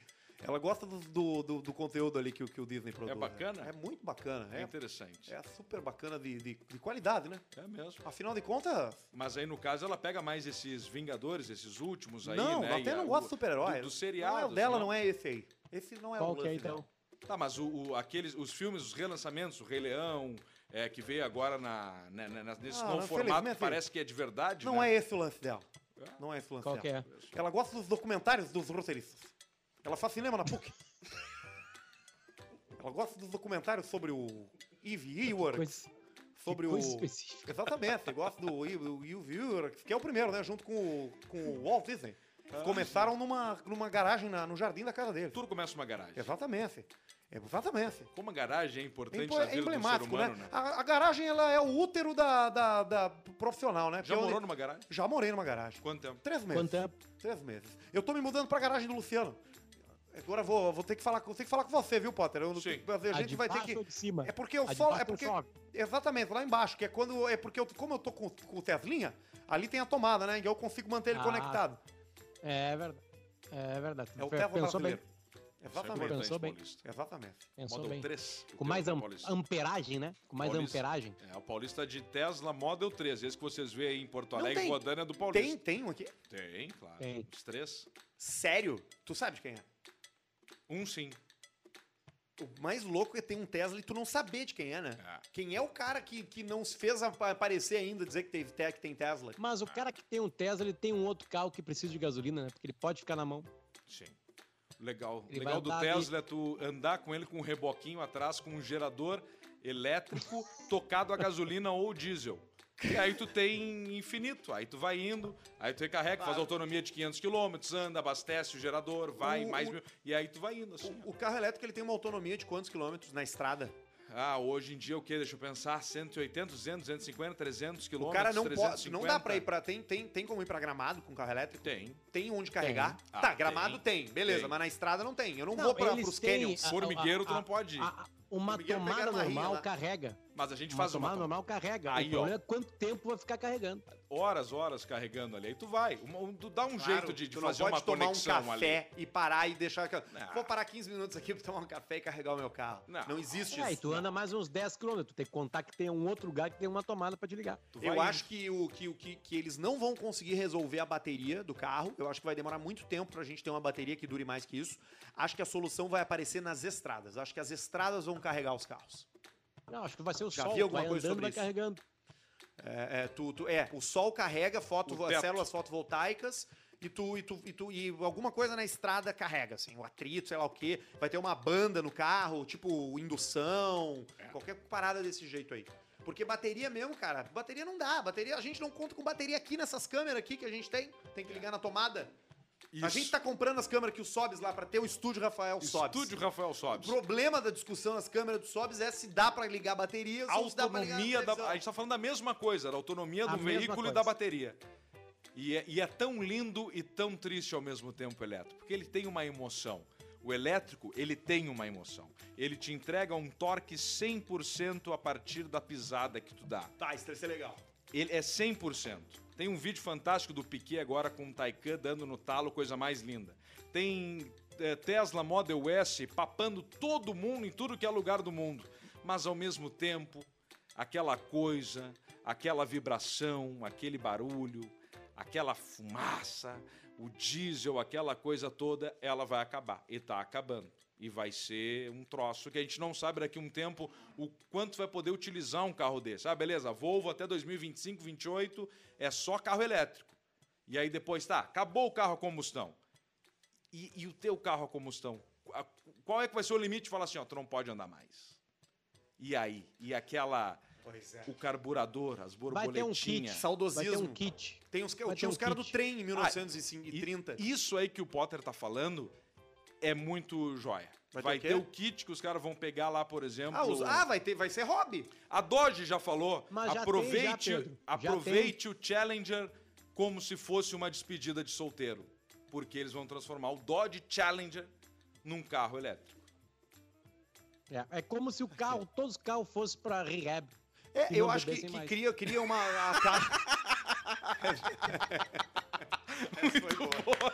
Ela gosta do, do, do- do conteúdo ali que, o- que o Disney produz. né? bacana? É muito bacana. É É, interessante. é super bacana de, de, de qualidade, né? É mesmo. Afinal de contas, Mas aí, no caso, ela pega mais esses Vingadores, esses últimos aí, não, né? até e não gosta de super-herói. do- dos Não é seriados, o dela, não. não é esse aí. Esse não é Qual o que é, então? dela. Tá, mas o, o- aqueles, os filmes, os relançamentos, o Rei Leão, é, que veio agora na, né, né, nesse Ah, novo não, formato, felizmente- parece que é de verdade, Não né? é esse o lance dela. Não é esse o lance Qual dela. que é? Ela gosta dos documentários dos roteiristas. Ela faz cinema na PUC. Ela gosta dos documentários sobre o Eve Coisa, sobre que coisa o... específica. Exatamente, gosta do <laughs> Eve Eward, que é o primeiro, né? Junto com o, com o Walt Disney. Começaram numa, numa garagem na- no jardim da casa dele. Tudo começa uma garagem. Exatamente. Exatamente. Como a garagem é importante Empo- na É vida do ser emblemático, humano, né? né? A, a garagem ela é o útero da, da, da profissional, né? Já Que é morou onde- numa garagem? Já morei numa garagem. Quanto tempo? Três meses. Quanto tempo? Três meses. Eu tô me mudando pra garagem do Luciano. Agora eu vou, vou ter que falar, vou ter que falar com você, viu, Potter? Eu, Sim. a A gente de vai ter que. ou de cima? É porque eu A baixo É porque. Exatamente, lá embaixo, que é quando. É porque eu, como eu tô com, com o Teslinha, ali tem a tomada, né? E eu consigo manter ele Ah, conectado. É verdade. É verdade. É o Tesla Pensou bem. Isso é Exatamente. Pensou bem. Paulista. Exatamente. Pensou Model bem. 3. Com mais am- Paulista. amperagem, né? Com mais Paulista. amperagem. É, o Paulista de Tesla Model 3. Esse que vocês vêem aí em Porto Não Alegre tem. rodando é do Tem, Paulista. tem um aqui. Tem, claro. Tem. Os três. Sério? Tu sabe de quem é? Um sim. O mais louco é ter um Tesla e tu não saber de quem é, né? É. Quem é o cara que, que não se fez apa- aparecer ainda, dizer que, teve, te- que tem Tesla? Mas o cara que tem um Tesla, ele tem um outro carro que precisa de gasolina, né? Porque ele pode ficar na mão. Sim. Legal. Ele Legal do Tesla é tu andar com ele com um reboquinho atrás, com um gerador elétrico tocado a gasolina ou diesel. E aí tu tem infinito. Aí tu vai indo, aí tu recarrega, faz autonomia de 500 km, anda, abastece o gerador, vai O- mais mil. E aí tu vai indo assim. O, o carro elétrico ele tem uma autonomia de quantos quilômetros na estrada? Ah, hoje em dia o quê? Deixa eu pensar. 180, 200, 250, 300 O quilômetros. cara não pode. 350. Não dá pra ir pra. Tem, tem, tem como ir pra gramado com carro elétrico? Tem. Tem onde carregar? Ah, tá, tem. gramado tem, beleza, Tem. mas na estrada não tem. Eu não, Não, vou pra, pros têm canyons. a- Formigueiro tu a- não pode ir. a- a- uma tomada normal lá. carrega. Mas a gente Uma faz uma tomada normal carrega. Aí, o problema ó. é quanto tempo vai ficar carregando. horas, horas carregando ali. Aí tu vai. Uma- um- tu dá um Claro, jeito de, de tu não fazer pode uma tomar um café ali. e parar e deixar. aquela- Não. Vou parar 15 minutos aqui pra tomar um café e carregar o meu carro. Não, Não. existe É, e isso. tu anda mais uns 10 km. Tu tem que contar que tem um outro lugar que tem uma tomada pra te ligar. Eu acho que, o, que, o, que, que eles não vão conseguir resolver a bateria do carro. Eu acho que vai demorar muito tempo pra gente ter uma bateria que dure mais que isso. Acho que a solução vai aparecer nas estradas. Acho que as estradas vão carregar os carros. Não, acho que vai ser o Já sol. vi tu alguma vai coisa andando, sobre vai isso. carregando. É, é, tu, tu- é, o sol carrega foto, células fotovoltaicas e tu, e tu, e tu e alguma coisa na estrada carrega, assim, o atrito, sei lá o quê. Vai ter uma banda no carro, tipo indução, É. qualquer parada desse jeito aí. Porque bateria mesmo, cara, bateria não dá. Bateria, a gente não conta com bateria aqui nessas câmeras aqui que a gente tem. Tem que ligar na tomada. A Isso. gente tá comprando as câmeras que o Sobs lá pra ter o estúdio Rafael Sobs. Estúdio Rafael O Sobes. problema da discussão das câmeras do Sobs é se dá pra ligar a bateria ou se dá pra ligar autonomia a da, a gente tá falando da mesma coisa, da autonomia A do mesma veículo e da bateria. E é, e é tão lindo e tão triste ao mesmo tempo o elétrico, porque ele tem uma emoção. O elétrico, ele tem uma emoção. Ele te entrega um torque 100% a partir da pisada que tu dá. Tá, isso ser legal. Ele é 100%. Tem um vídeo fantástico do Piquet agora com o Taycan dando no talo, coisa mais linda. Tem é, Tesla Model S papando todo mundo em tudo que é lugar do mundo. Mas ao mesmo tempo, aquela coisa, aquela vibração, aquele barulho, aquela fumaça, o diesel, aquela coisa toda, ela vai acabar. E tá acabando. E vai ser um troço que a gente não sabe daqui a um tempo o quanto vai poder utilizar um carro desse. Ah, beleza, Volvo até 2025, 2028 é só carro elétrico. E aí depois, tá, acabou o carro a combustão. E, e o teu carro a combustão? Qual é que vai ser o limite de falar assim, ó, tu não pode andar mais? E aí? E aquela... Pois é. O carburador, as Vai ter um borboletinhas. kit. Vai ter Saudosismo. um kit. Tem uns, tinha uns um caras do trem em E 1930. Isso aí que o Potter tá falando é muito joia. Vai Vai, ter o ter o kit que os caras vão pegar lá, por exemplo. ah, os- ah, vai, ter, vai ser hobby. A Dodge já falou. Mas já tem, aproveite, já, Pedro. Já aproveite o Challenger como se fosse uma despedida de solteiro, porque eles vão transformar o Dodge Challenger num carro elétrico. É, é como se o carro, todos os carros fossem pra rehab. É, eu acho que, que cria, cria uma. A, <laughs> Muito boa.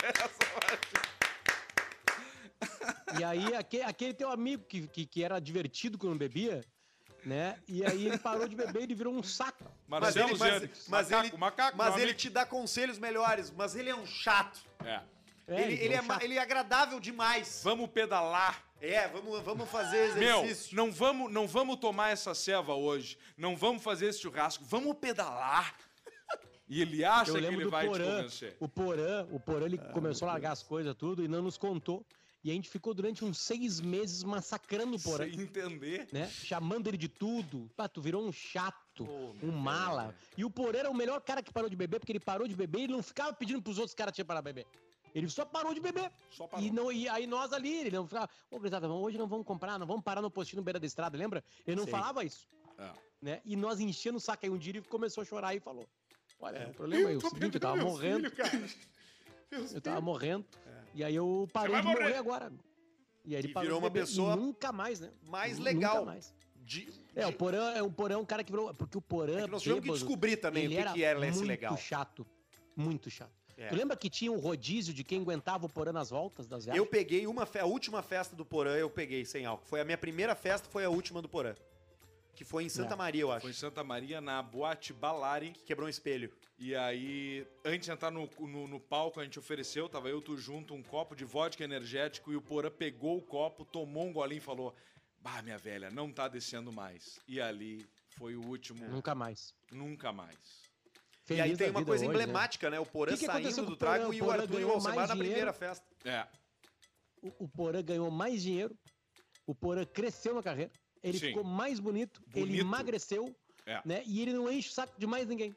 E aí, aquele, aquele teu amigo que, que, que era divertido quando bebia, né? E aí ele parou de beber e ele virou um saco. Mas ele, mas, mas macaco, ele, macaco, mas meu ele te dá conselhos melhores, mas ele é um chato. É. É, ele, ele é é, chato. ele é agradável demais. Vamos pedalar. É, vamos, vamos fazer Meu, exercício. não vamos, não vamos tomar essa ceva hoje. Não vamos fazer esse churrasco. Vamos pedalar. E ele acha que ele vai te Porã. convencer. O Porã, o Porã, ele começou a largar as coisas tudo e não nos contou. E a gente ficou durante uns seis meses massacrando o Porã. Sem entender. Né? Chamando ele de tudo. Pá, tu virou um chato, Pô, um mala. E o Porã era o melhor cara que parou de beber, porque ele parou de beber e ele não ficava pedindo pros outros caras tinham parar de beber. Ele só parou de beber. Só parou. E, não, e aí nós ali, ele não ficava, ô, Grisada, hoje não vamos comprar, não vamos parar no postinho no beira da estrada, lembra? Ele não Sei. falava isso. É. Né? E nós enchendo o saco aí um dia ele começou a chorar e falou: Olha, o problema é <laughs> o seguinte, eu tava morrendo. <laughs> eu tava morrendo. E aí eu parei de morrer morrer. agora. E aí ele E parou virou de uma beber. pessoa E nunca mais, né? mais Nunca legal. mais. De, É, de- o Porã é um Porã é um cara que virou. Porque o Porã. é que nós tivemos que descobrir também o que, era que era esse muito legal. chato. Muito chato. É. Tu lembra que tinha um rodízio de quem aguentava o Porã nas voltas das viagens? Eu peguei uma fe- a última festa do Porã, eu peguei sem álcool. Foi a minha primeira festa, foi a última do Porã. Que foi em Santa É. Maria, eu acho. Foi em Santa Maria, na Boate Balari. Que quebrou um espelho. E aí, antes de entrar no, no, no palco, a gente ofereceu, tava eu, tu junto, um copo de vodka energético e o Porã pegou o copo, tomou um golinho e falou: Bah, minha velha, não tá descendo mais. E ali foi o último, Nunca mais. nunca mais. e aí Feliz tem uma coisa hoje, né? emblemática, né? O Porã Que que saindo do o Porã? trago O e o Porã Arthur e o Alcemar na primeira festa. É. o, o Porã ganhou mais dinheiro, o Porã cresceu na carreira, ele Sim. ficou mais bonito, ele Bonito. emagreceu, É. né? E ele não enche o saco de mais ninguém.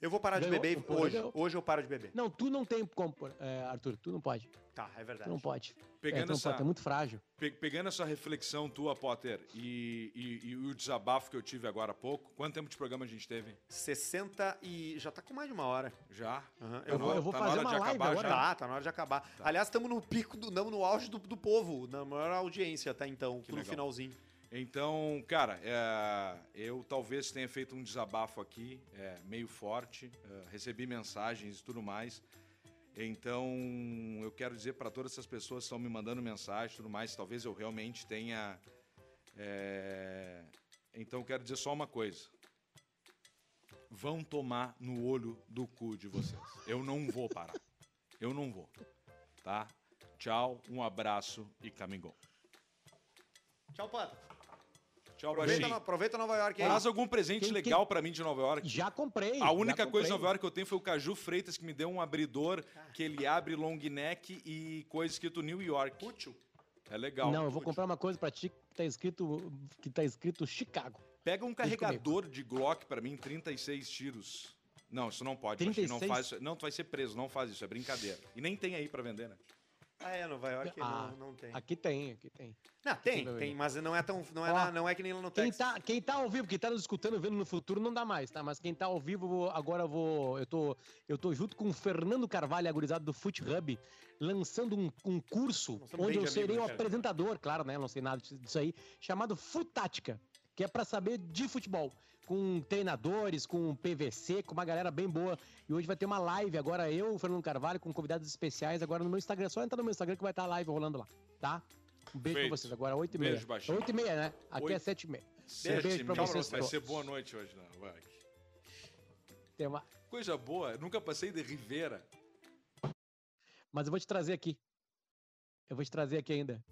Eu vou parar de beber hoje. ganhou. Hoje eu paro de beber. Não, tu não tem como, é, Arthur, tu não pode. Tá, é Tu verdade. não pode. É, Pegando tu não essa, pode, é muito frágil. pe- pegando essa reflexão tua, Potter, e, e- e o desabafo que eu tive agora há pouco, quanto tempo de programa a gente teve? 60 e. Já tá com mais de uma hora. Já? Aham, Tá eu na vou- hora- eu vou tá na fazer hora de uma live acabar agora. já? Tá, tá na hora de acabar. Aliás, estamos no pico, do, não, no auge do, do povo, na maior audiência até então, Que no legal. finalzinho. Então, cara, é, eu talvez tenha feito um desabafo aqui, é, meio forte, é, recebi mensagens e tudo mais. Então, eu quero dizer para todas essas pessoas que estão me mandando mensagem e tudo mais, talvez eu realmente tenha. é, Então, eu quero dizer só uma coisa. Vão tomar no olho do cu de vocês. Eu não vou parar. Eu não vou. Tá? Tchau, um abraço e camingão. Tchau, Pato. Tchau, Aproveita, baixinho. aproveita Nova York aí. Traz algum presente Quem- legal pra mim de Nova York. Já comprei. A única coisa de. Nova York que eu tenho foi o Caju Freitas, que me deu um abridor que ele abre long neck e coisa escrito New York. Útil. É legal. Não, eu vou Útil. comprar uma coisa pra ti que tá escrito, que tá escrito Chicago. Pega um carregador de Glock pra mim, 36 tiros. Não, isso não pode. Baixinho, Não 36? faz isso. Não, tu vai ser preso, não faz isso, é brincadeira. E nem tem aí pra vender, né? Ah, é, Nova York Ah, não, não tem. Aqui tem, aqui tem. Não, tem, Sim, tem, mas não é tão. Não é, Ó, não é que nem lá no Quem Texas. tá, quem tá ao vivo, quem tá nos escutando, vendo no futuro, não dá mais, tá? Mas quem tá ao vivo, vou- agora eu vou. Eu tô, eu tô junto com o Fernando Carvalho, agorizado do Foot Hub, lançando um, um curso onde eu serei o né, apresentador, claro, né? Não sei nada disso aí, chamado Futática, que é pra saber de futebol. Com treinadores, com PVC, com uma galera bem boa. E hoje vai ter uma live agora, eu, o Fernando Carvalho, com convidados especiais agora no meu Instagram. Só entrar no meu Instagram que vai estar a live rolando lá, tá? Um beijo Feito. pra vocês. Agora 8 e meia. Beijo, baixinho. 8 e meia, né? Aqui Oito. é 7 e meia. Sete beijo pra mil. vocês Vai ser boa noite hoje, não. Vai. Tem uma- Coisa boa, eu nunca passei de Rivera. Mas eu vou te trazer aqui. Eu vou te trazer aqui ainda.